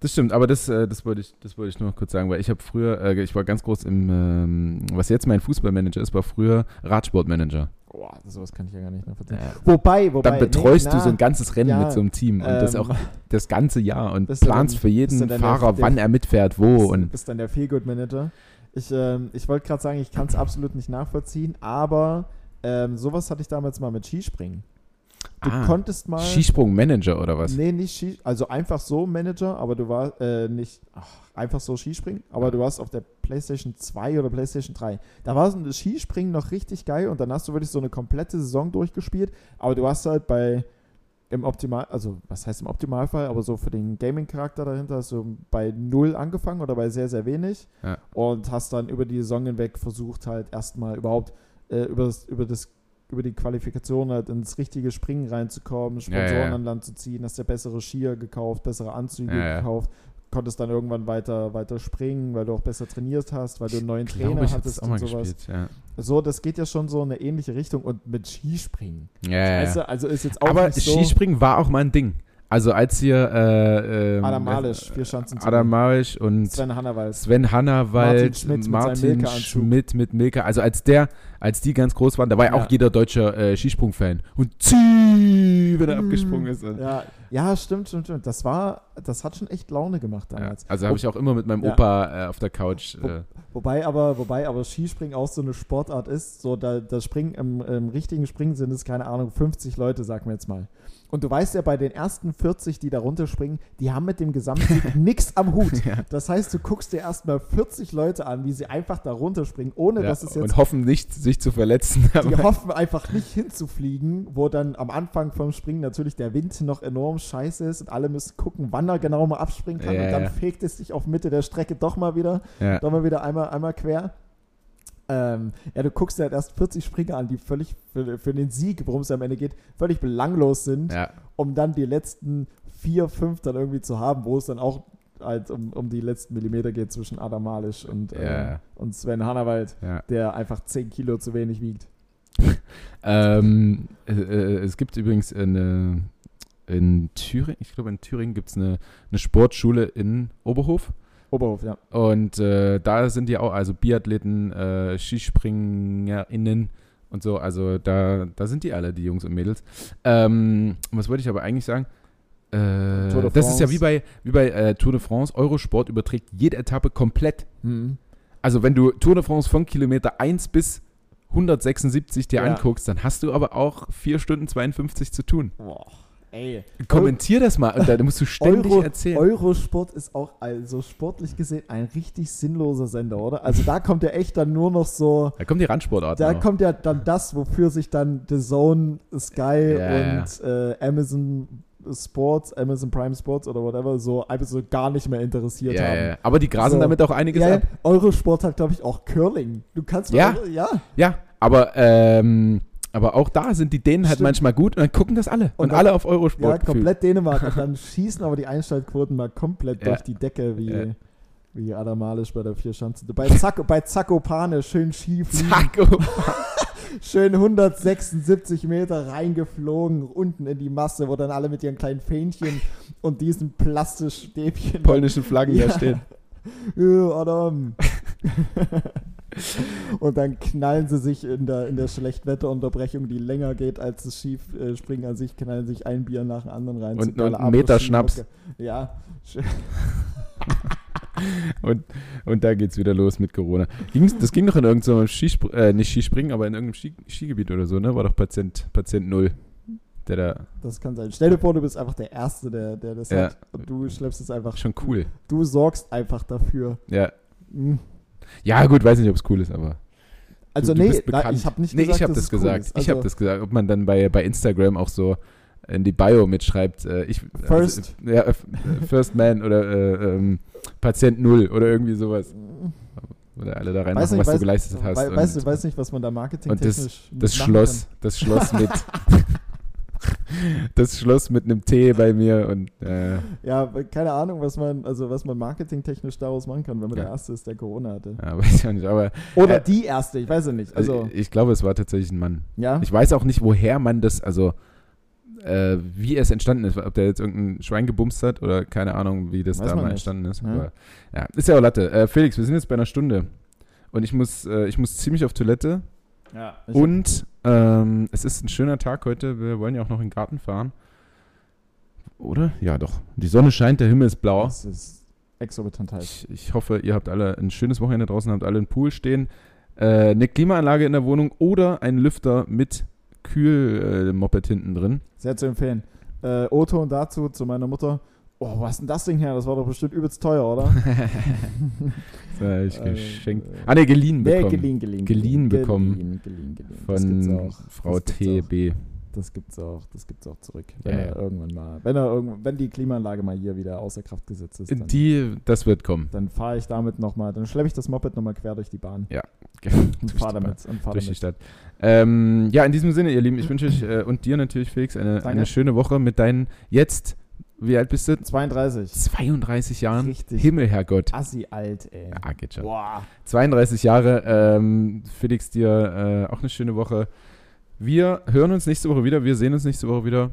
Das stimmt, aber das, äh, das, wollte ich, das wollte ich nur kurz sagen, weil ich habe früher, äh, ich war ganz groß im, ähm, was jetzt mein Fußballmanager ist, war früher Radsportmanager. Boah, sowas kann ich ja gar nicht nachvollziehen. Ja. Wobei, wobei. Dann betreust nee, du na, so ein ganzes Rennen ja, mit so einem Team und das ähm, auch das ganze Jahr und du planst dann- für du jeden Fahrer, der- wann er mitfährt, wo bist, und bist dann der Feelgood-Manager. Ich, ähm, ich wollte gerade sagen, ich kann es absolut nicht nachvollziehen, aber Ähm, sowas hatte ich damals mal mit Skispringen. Du Ah, konntest mal. Skisprung-Manager oder was? Nee, nicht Ski, also einfach so Manager, aber du warst äh, nicht ach, einfach so Skispringen, aber du warst auf der PlayStation 2 oder PlayStation 3. Da war so das Skispringen noch richtig geil und dann hast du wirklich so eine komplette Saison durchgespielt, aber du hast halt bei im Optimal, also was heißt im Optimalfall, aber so für den Gaming-Charakter dahinter hast du bei null angefangen oder bei sehr, sehr wenig Ja. und hast dann über die Saison hinweg versucht halt erstmal überhaupt äh, über, das, über das über die Qualifikation halt ins richtige Springen reinzukommen, Sponsoren Ja, ja. an Land zu ziehen, hast dir bessere Skier gekauft, bessere Anzüge gekauft, konntest dann irgendwann weiter, weiter springen, weil du auch besser trainiert hast, weil du einen neuen Glaube, Trainer ich hab's hattest und sowas. gespielt. So, das geht ja schon so in eine ähnliche Richtung und mit Skispringen. Ja, ja, Weißt du, also ist jetzt auch Aber so Skispringen war auch mal ein Ding. Also als hier äh, ähm, Adam Malisch, vier Schanzen Adam Malisch und Sven Hannawald. Sven Hannawald, Martin Schmidt mit Martin Milka-Anzug. Schmidt mit Milka. Also als der, als die ganz groß waren, da war ja Ja. auch jeder deutscher äh, Skisprung-Fan. Und zieh, wenn er abgesprungen ist. Ja, ja, stimmt, stimmt, stimmt. Das war, das hat schon echt Laune gemacht ja. damals. Also habe ich auch immer mit meinem Ja. Opa äh, auf der Couch. Wo- Äh, Wobei aber, wobei aber Skispringen auch so eine Sportart ist, so da, das Springen im, im richtigen Springen sind es, keine Ahnung, 50 Leute, sagen wir jetzt mal. Und du weißt ja, bei den ersten 40, die da runterspringen, die haben mit dem Gesamtsieg nichts am Hut. Ja. Das heißt, du guckst dir erstmal 40 Leute an, wie sie einfach da runterspringen, ohne ja, dass es jetzt und hoffen nicht, sich zu verletzen. die hoffen einfach nicht hinzufliegen, wo dann am Anfang vom Springen natürlich der Wind noch enorm scheiße ist und alle müssen gucken, wann er genau mal abspringen kann. Ja, und dann ja. fegt es sich auf Mitte der Strecke doch mal wieder, ja. doch mal wieder einmal, einmal quer. Ähm, ja, du guckst dir halt erst 40 Springer an, die völlig für, für den Sieg, worum es am Ende geht, völlig belanglos sind, ja. um dann die letzten vier, fünf dann irgendwie zu haben, wo es dann auch halt um, um die letzten Millimeter geht zwischen Adam Malisch und, Ja. äh, und Sven Hannawald, ja. der einfach 10 Kilo zu wenig wiegt. Ähm, äh, äh, es gibt übrigens eine, in Thüringen, ich glaube in Thüringen gibt es eine, eine Sportschule in Oberhof. Oberhof, ja. Und äh, da sind die auch, also Biathleten, äh, SkispringerInnen und so, also da, da sind die alle, die Jungs und Mädels. Ähm, was wollte ich aber eigentlich sagen? Äh, das ist ja wie bei, wie bei äh, Tour de France, Eurosport überträgt jede Etappe komplett. Mhm. Also wenn du Tour de France von Kilometer 1 bis 176 dir Ja. anguckst, dann hast du aber auch 4 Stunden 52 zu tun. Boah, ey. Kommentier das mal da musst du ständig Euro, erzählen. Eurosport ist auch also sportlich gesehen ein richtig sinnloser Sender, oder? Also da kommt ja echt dann nur noch so, da kommen die Randsportarten da auch. kommt ja dann das, wofür sich dann The Zone, Sky Ja, und Äh, Amazon Sports, Amazon Prime Sports oder whatever so einfach so gar nicht mehr interessiert ja, haben. ja. Aber die grasen So. damit auch einiges Ja, ab. Eurosport hat, glaube ich, auch Curling. Du kannst Ja. mal- ja. Ja, aber, ähm, aber auch da sind die Dänen halt Stimmt. manchmal gut und dann gucken das alle. Und, Und alle auf Ja, Eurosport. gefühlt. komplett Dänemark. Und dann schießen aber die Einschaltquoten mal komplett Ja. durch die Decke, wie, Ja. wie Adam Malisch bei der Vierschanze. Bei, Zack, bei Zakopane schön schief, oh. schön 176 Meter reingeflogen, unten in die Masse, wo dann alle mit ihren kleinen Fähnchen und diesen Plastikstäbchen. Polnischen Flaggen Ja. da stehen. Ja, Adam. und dann knallen sie sich in der, in der Schlechtwetterunterbrechung, die länger geht als das Skispringen an sich, knallen sich ein Bier nach dem anderen rein. Und- und einen Meter Schnaps. Ja. Und, und da geht's wieder los mit Corona. Ging's, das ging doch in irgendeinem Skispr äh, nicht Skispringen, aber in irgendeinem Ski Skigebiet oder so, ne? War doch Patient, Patient Null. Der da Das kann sein. Stell dir vor, du bist einfach der Erste, der, der das Ja. hat. Und du schleppst es einfach. schon cool. Du sorgst einfach dafür. Ja. Hm. Ja, gut, weiß nicht, ob es cool ist, aber. Also, du, du nee, bist na, ich habe nicht nee, gesagt, ich habe das cool gesagt. ist. Ich Also, habe das gesagt. Ob man dann bei, bei Instagram auch so in die Bio mitschreibt, äh, ich, First. Also, ja, äh, First Man oder äh, ähm, Patient Null oder irgendwie sowas. Oder alle da reinmachen, Weiß nicht, was weiß- du geleistet hast. Wei- und weißt du, weiß nicht, was man da marketingtechnisch das machen Schloss, das Schloss mit das Schloss mit einem T bei mir und äh, Kann. Ja, keine Ahnung, was man, also was man marketingtechnisch daraus machen kann, wenn man Ja. der Erste ist, der Corona hatte. ja, weiß ich auch nicht, aber Oder Äh, die Erste, ich weiß ja nicht. also, Also, ich, ich glaube, es war tatsächlich ein Mann. ja. Ich weiß auch nicht, woher man das, also äh, wie es entstanden ist, ob der jetzt irgendein Schwein gebumst hat oder keine Ahnung, wie das Weiß da mal nicht. entstanden ist. Ja. Aber, ja, ist ja auch Latte. Äh, Felix, wir sind jetzt bei einer Stunde und ich muss, äh, ich muss ziemlich auf Toilette ja. Und ähm, es ist ein schöner Tag heute. Wir wollen ja auch noch in den Garten fahren. Oder? Ja, doch. Die Sonne scheint, der Himmel ist blau. Das ist exorbitant heiß. Ich, ich hoffe, ihr habt alle ein schönes Wochenende draußen, habt alle einen Pool stehen. Äh, eine Klimaanlage in der Wohnung oder ein Lüfter mit Kühlmoped hinten drin. Sehr zu empfehlen. Äh, O-Ton dazu zu meiner Mutter. Oh, was ist denn das Ding her? Das war doch bestimmt übelst teuer, oder? Das habe ich Äh, geschenkt. Ah, ne, geliehen Nee, bekommen. geliehen, geliehen. Geliehen bekommen. Geliehen, geliehen, geliehen. Von auch. Frau. TB. Das gibt's auch, das gibt's auch zurück. Ja, Wenn ja. er irgendwann mal, wenn er irgendwann, wenn die Klimaanlage mal hier wieder außer Kraft gesetzt ist, dann, Die, das wird kommen. dann fahre ich damit nochmal, dann schleppe ich das Moped nochmal quer durch die Bahn und Durch fahre die damit. Und fahr durch die damit. Stadt. Ähm, ja, in diesem Sinne, ihr Lieben, ich wünsche euch äh, und dir natürlich, Felix, eine, Danke. eine schöne Woche mit deinen jetzt, wie alt bist du? 32. 32 Jahren. Richtig. Himmel, Herrgott. Assi alt, ey. Ja, geht schon. Boah. 32 Jahre. Ähm, Felix, dir äh, auch eine schöne Woche. Wir hören uns nächste Woche wieder. Wir sehen uns nächste Woche wieder.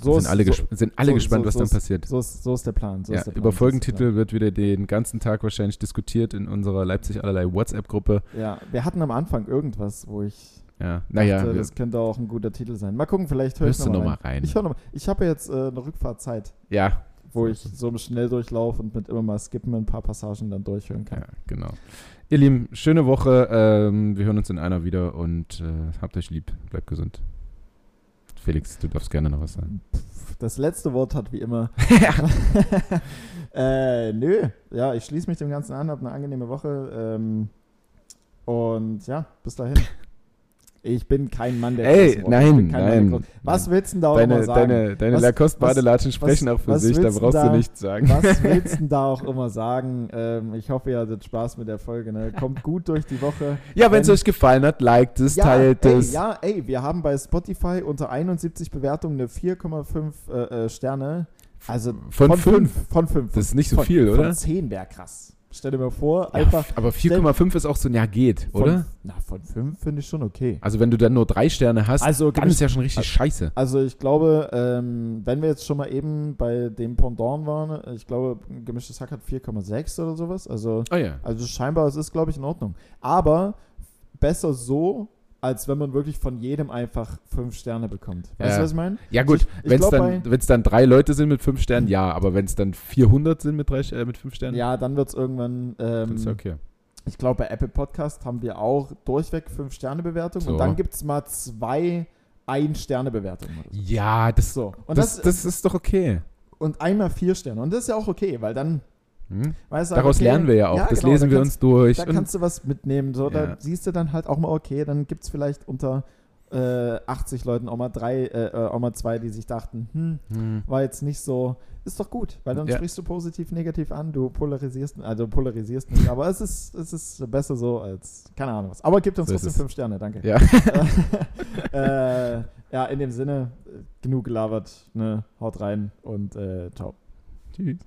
So sind alle, so, sind alle so- gespannt, so- was dann ist- passiert. so, ist, so ist der Plan. Ja, ist der Plan, über ist Folgentitel wird wieder den ganzen Tag wahrscheinlich diskutiert in unserer Leipzig allerlei WhatsApp-Gruppe. Ja, wir hatten am Anfang irgendwas, wo ich Ja, naja, dachte, das könnte auch ein guter Titel sein. Mal gucken, vielleicht höre ich du noch rein. rein. Ich höre noch. Ich habe jetzt äh, eine Rückfahrzeit, ja, wo ich so im Schnelldurchlauf und mit immer mal skippen ein paar Passagen dann durchhören kann. ja, genau. Ihr Lieben, schöne Woche. Ähm, wir hören uns in einer wieder und äh, habt euch lieb. Bleibt gesund. Felix, du darfst gerne noch was sagen. Das letzte Wort hat wie immer. äh, nö, ja, ich schließe mich dem Ganzen an, habe eine angenehme Woche. Ähm, und ja, bis dahin. Ich bin kein Mann der Ey, nein, nein, großen- Was willst du denn da auch immer Deine, sagen? deine, deine Was- Lacoste-Badelatschen was- sprechen auch für was sich, da brauchst da- du nichts sagen. Was willst du denn da auch immer sagen? Ähm, ich hoffe, ihr hattet Spaß mit der Folge. Ne? Kommt gut durch die Woche. Ja, wenn es Wenn- euch gefallen hat, liked es, Ja, teilt ey, es. ja, ey, wir haben bei Spotify unter 71 Bewertungen eine 4,5 äh, äh, Sterne. Also Von fünf? Von 5. Das ist nicht so von, viel, oder? Von 10 wäre krass. Stell dir mal vor, Ja, einfach. aber 4,5 ist auch so, ja, geht, von, oder? Na, von 5 finde ich schon okay. Also, wenn du dann nur drei Sterne hast, Also, dann ist ja schon richtig scheiße. Also ich glaube, ähm, wenn wir jetzt schon mal eben bei dem Pendant waren, ich glaube, gemischtes Hack hat 4,6 oder sowas. Also, Oh ja. also scheinbar, es ist, glaube ich, in Ordnung. Aber besser so, als wenn man wirklich von jedem einfach 5 Sterne bekommt. Weißt Ja. du, was ich meine? Ja, gut, wenn es dann, wenn's dann drei Leute sind mit fünf Sternen, ja, aber wenn es dann 400 sind mit, drei, äh, mit fünf Sternen, Ja, dann wird es irgendwann. Ähm, ist ja okay. Ich glaube, bei Apple Podcast haben wir auch durchweg 5-Sterne-Bewertungen. So. Und dann gibt es mal zwei Ein-Sterne-Bewertungen. so. Ja, das, So. Und, das, das, das ist doch okay. und einmal vier Sterne. Und das ist ja auch okay, weil dann Hm? weißt du, Daraus okay, lernen wir ja auch. das genau, lesen wir kannst- uns durch. Da kannst du was mitnehmen. So, Ja. Da siehst du dann halt auch mal, okay, dann gibt es vielleicht unter äh, 80 Leuten auch mal drei, äh, äh, auch mal zwei, die sich dachten, hm, Hm. war jetzt nicht so, ist doch gut, weil dann Ja. sprichst du positiv, negativ an, du polarisierst, also polarisierst nicht, aber es ist, es ist besser so als, keine Ahnung was. Aber gibt uns So trotzdem fünf Sterne, danke. Ja. äh, ja, in dem Sinne, äh, genug gelabert, ne, haut rein und äh, ciao. Tschüss.